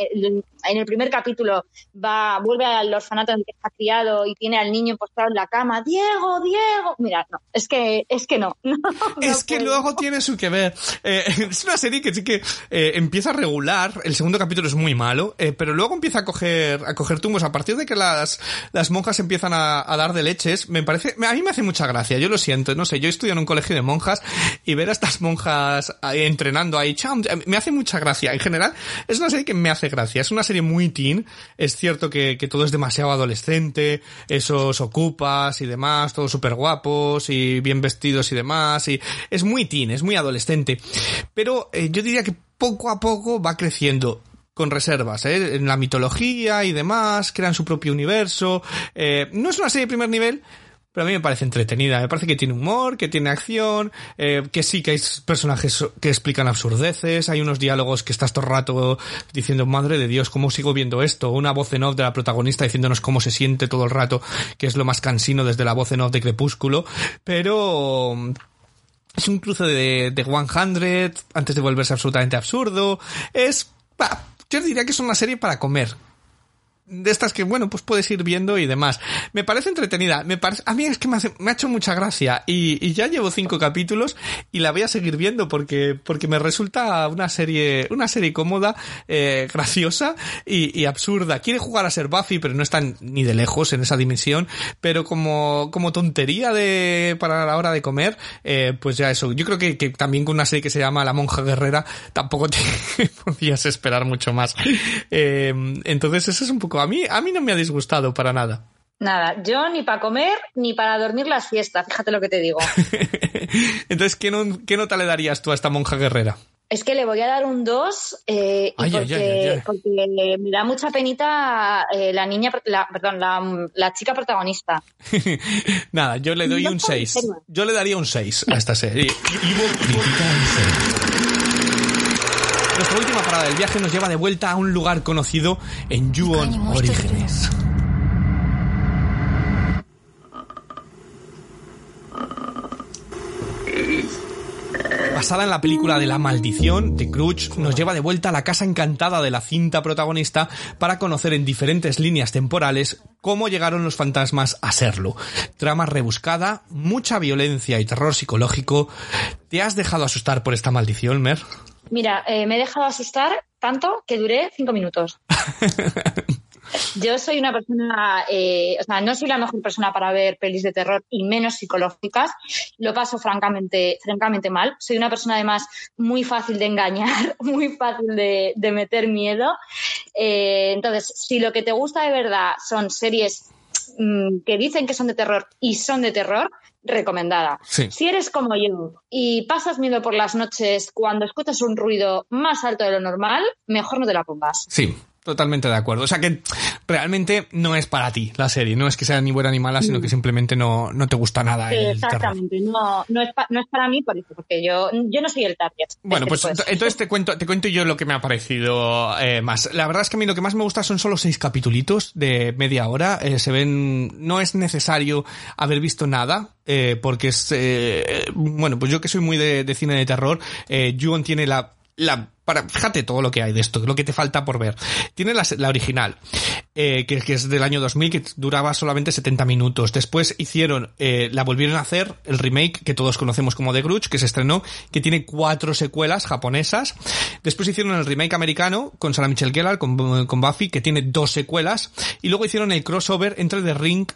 en el primer capítulo, va, vuelve al orfanato en el que está criado y tiene al niño postrado en la cama. Diego, Diego. Mira, no, es que, es que no. no, Es que luego tiene su que ver. Eh, es una serie que sí que eh, empieza a regular. El segundo capítulo es muy malo, eh, pero luego empieza a coger, a coger tumbos. A partir de que las, las monjas empiezan a, a dar de leches, me parece, a mí me hace mucha gracia. Yo lo siento, no sé. Yo estudio en un colegio de monjas y ver a estas monjas entrenando ahí, cham, me hace mucha gracia. En general, es una serie que me hace gracia. Es una serie muy teen. Es cierto que, que todo es demasiado adolescente, esos ocupas y demás, todos súper guapos y bien vestidos y demás. Y es muy teen, es muy adolescente. Pero eh, yo diría que poco a poco va creciendo con reservas, ¿eh? en la mitología y demás, crean su propio universo. Eh, no es una serie de primer nivel, pero a mí me parece entretenida. Me parece que tiene humor, que tiene acción, eh, que sí que hay personajes que explican absurdeces, hay unos diálogos que estás todo el rato diciendo, madre de Dios, ¿cómo sigo viendo esto? Una voz en off de la protagonista diciéndonos cómo se siente todo el rato, que es lo más cansino desde la voz en off de Crepúsculo, pero... Es un cruce de, de 100 antes de volverse absolutamente absurdo. Es... bah, yo diría que es una serie para comer. De estas que, bueno, pues puedes ir viendo y demás. Me parece entretenida. Me parece, a mí es que me, hace- me ha hecho mucha gracia y, y ya llevo cinco capítulos y la voy a seguir viendo porque, porque me resulta una serie, una serie cómoda, eh, graciosa y, absurda. Quiere jugar a ser Buffy, pero no está ni de lejos en esa dimensión. Pero como, como tontería de, para la hora de comer, eh, pues ya eso. Yo creo que, que también con una serie que se llama La Monja Guerrera, tampoco te podías esperar mucho más. Eh, entonces, eso es un poco, a mí, a mí no me ha disgustado para nada. Nada, yo ni para comer ni para dormir las fiestas, fíjate lo que te digo. Entonces, ¿qué, no- qué nota le darías tú a esta monja guerrera? Es que le voy a dar un 2 eh, y Ay, ay, porque, ay, ay, ay. porque me da mucha penita eh, la niña, la, perdón, la, la chica protagonista. Nada, yo le doy No un puede 6. ser. Yo le daría un 6 a esta serie. Nuestra última parada del viaje nos lleva de vuelta a un lugar conocido en Yuon Orígenes. Basada en la película de La Maldición, The Crutch nos lleva de vuelta a la casa encantada de la cinta protagonista para conocer en diferentes líneas temporales cómo llegaron los fantasmas a serlo. Trama rebuscada, mucha violencia y terror psicológico. ¿Te has dejado asustar por esta maldición, Mer? Mira, eh, me he dejado asustar tanto que duré cinco minutos. Yo soy una persona, eh, o sea, no soy la mejor persona para ver pelis de terror y menos psicológicas. Lo paso francamente, francamente mal. Soy una persona además muy fácil de engañar, muy fácil de, de meter miedo. Eh, entonces, si lo que te gusta de verdad son series mm, que dicen que son de terror y son de terror, recomendada. Sí. Si eres como yo y pasas miedo por las noches cuando escuchas un ruido más alto de lo normal, mejor no te la pongas. Sí, totalmente de acuerdo. O sea que realmente no es para ti la serie. No es que sea ni buena ni mala, sino que simplemente no, no te gusta nada el terror. Exactamente, no, no, es pa- no es para mí por eso, porque yo, yo no soy el target. Bueno, Este pues entonces te cuento, te cuento yo lo que me ha parecido eh, más. La verdad es que a mí lo que más me gusta son solo seis capítulos de media hora. Eh, se ven, no es necesario haber visto nada, eh, porque es, eh, bueno, pues yo que soy muy de, de cine de terror, eh, tiene la, la, para, fíjate todo lo que hay de esto, lo que te falta por ver. Tiene la, original, eh, que, que es del año 2000, que duraba solamente 70 minutos. Después hicieron, eh, la volvieron a hacer, el remake que todos conocemos como The Grudge, que se estrenó, que tiene cuatro secuelas japonesas. Después hicieron el remake americano con Sarah Michelle Gellar, con, con Buffy, que tiene dos secuelas. Y luego hicieron el crossover entre The Ring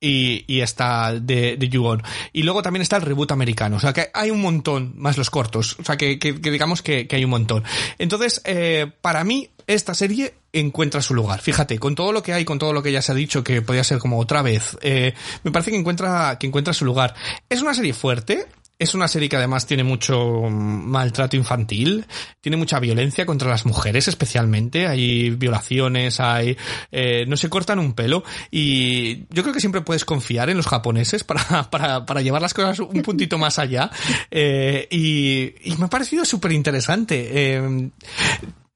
y, y está de, de You On. Y luego también está el reboot americano. O sea que hay un montón, más los cortos. O sea que, que- que digamos que, que hay un montón. Entonces, eh, para mí, esta serie encuentra su lugar. Fíjate, con todo lo que hay, con todo lo que ya se ha dicho, que podría ser como otra vez, eh, me parece que encuentra, que encuentra su lugar. Es una serie fuerte, es una serie que además tiene mucho mm, maltrato infantil, tiene mucha violencia contra las mujeres especialmente, hay violaciones, hay... eh, no se cortan un pelo y yo creo que siempre puedes confiar en los japoneses para, para, para llevar las cosas un puntito más allá eh, y, y me ha parecido súper interesante. Eh,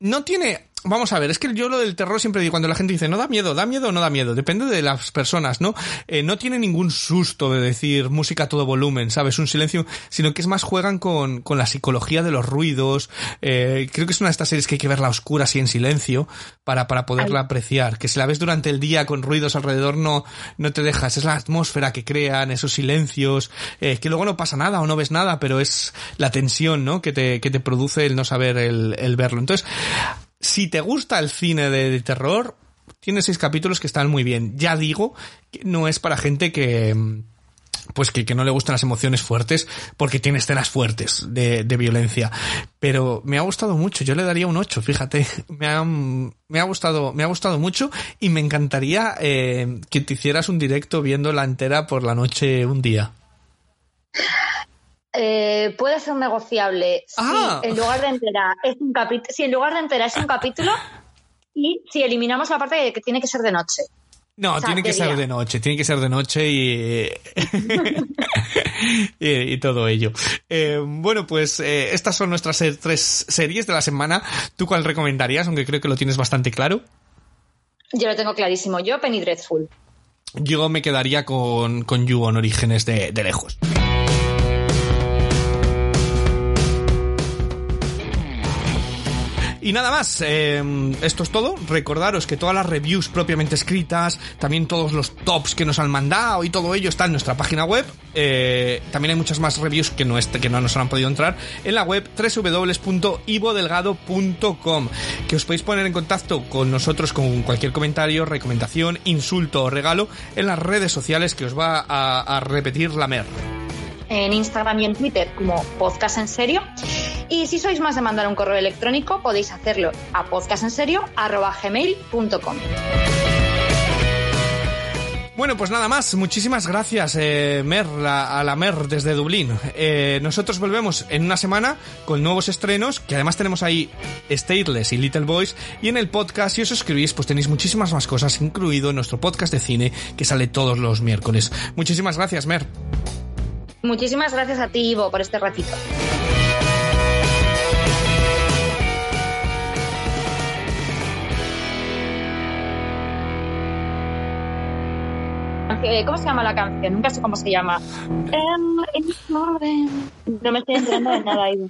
no tiene. Vamos a ver, es que yo lo del terror siempre digo, cuando la gente dice, no da miedo, da miedo o no da miedo, depende de las personas, ¿no? Eh, no tiene ningún susto de decir música a todo volumen, ¿sabes? Un silencio, sino que es más juegan con, con la psicología de los ruidos. Eh, creo que es una de estas series que hay que verla a oscuras y en silencio para, para poderla apreciar. Que si la ves durante el día con ruidos alrededor no, no te dejas, es la atmósfera que crean, esos silencios, eh, que luego no pasa nada o no ves nada, pero es la tensión, ¿no? Que te, que te produce el no saber el, el verlo. Entonces, si te gusta el cine de, terror, tiene seis capítulos que están muy bien. Ya digo no es para gente que mm, pues que, que no le gustan las emociones fuertes porque tiene escenas fuertes de, de violencia. Pero me ha gustado mucho, yo le daría un 8, fíjate. Me ha, me ha gustado, me ha gustado mucho y me encantaría eh, que te hicieras un directo viéndola entera por la noche un día. Eh, puede ser negociable Ah. si en lugar de entera es un capítulo, si en lugar de entera es un capítulo y si eliminamos la parte de que tiene que ser de noche. No, O sea, tiene que ser de noche, tiene que ser de noche y, y, y todo ello. Eh, bueno, pues eh, estas son nuestras tres series de la semana. ¿Tú cuál recomendarías? Aunque creo que lo tienes bastante claro. Yo lo tengo clarísimo. Yo, Penny Dreadful. Yo me quedaría con, con You en Orígenes de, de lejos. Y nada más, eh, esto es todo. Recordaros que todas las reviews propiamente escritas, también todos los tops que nos han mandado y todo ello está en nuestra página web. Eh, también hay muchas más reviews que no, que no nos han podido entrar en la web www.ivodelgado.com que os podéis poner en contacto con nosotros con cualquier comentario, recomendación, insulto o regalo en las redes sociales que os va a repetir la mer. En Instagram y en Twitter como Podcast en Serio. Y si sois más de mandar un correo electrónico, podéis hacerlo a podcastenserio.gmail.com. Bueno, pues nada más. Muchísimas gracias, eh, Mer, a la Mer desde Dublín. Eh, nosotros volvemos en una semana con nuevos estrenos, que además tenemos ahí Stateless y Little Boys. Y en el podcast, si os suscribís, pues tenéis muchísimas más cosas, incluido nuestro podcast de cine, que sale todos los miércoles. Muchísimas gracias, Mer. Muchísimas gracias a ti, Ivo, por este ratito. Eh, ¿Cómo se llama la canción? Nunca sé cómo se llama. Em, No me estoy enterando de nada, Ivo.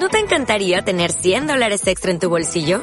¿No te encantaría tener 100 dólares extra en tu bolsillo?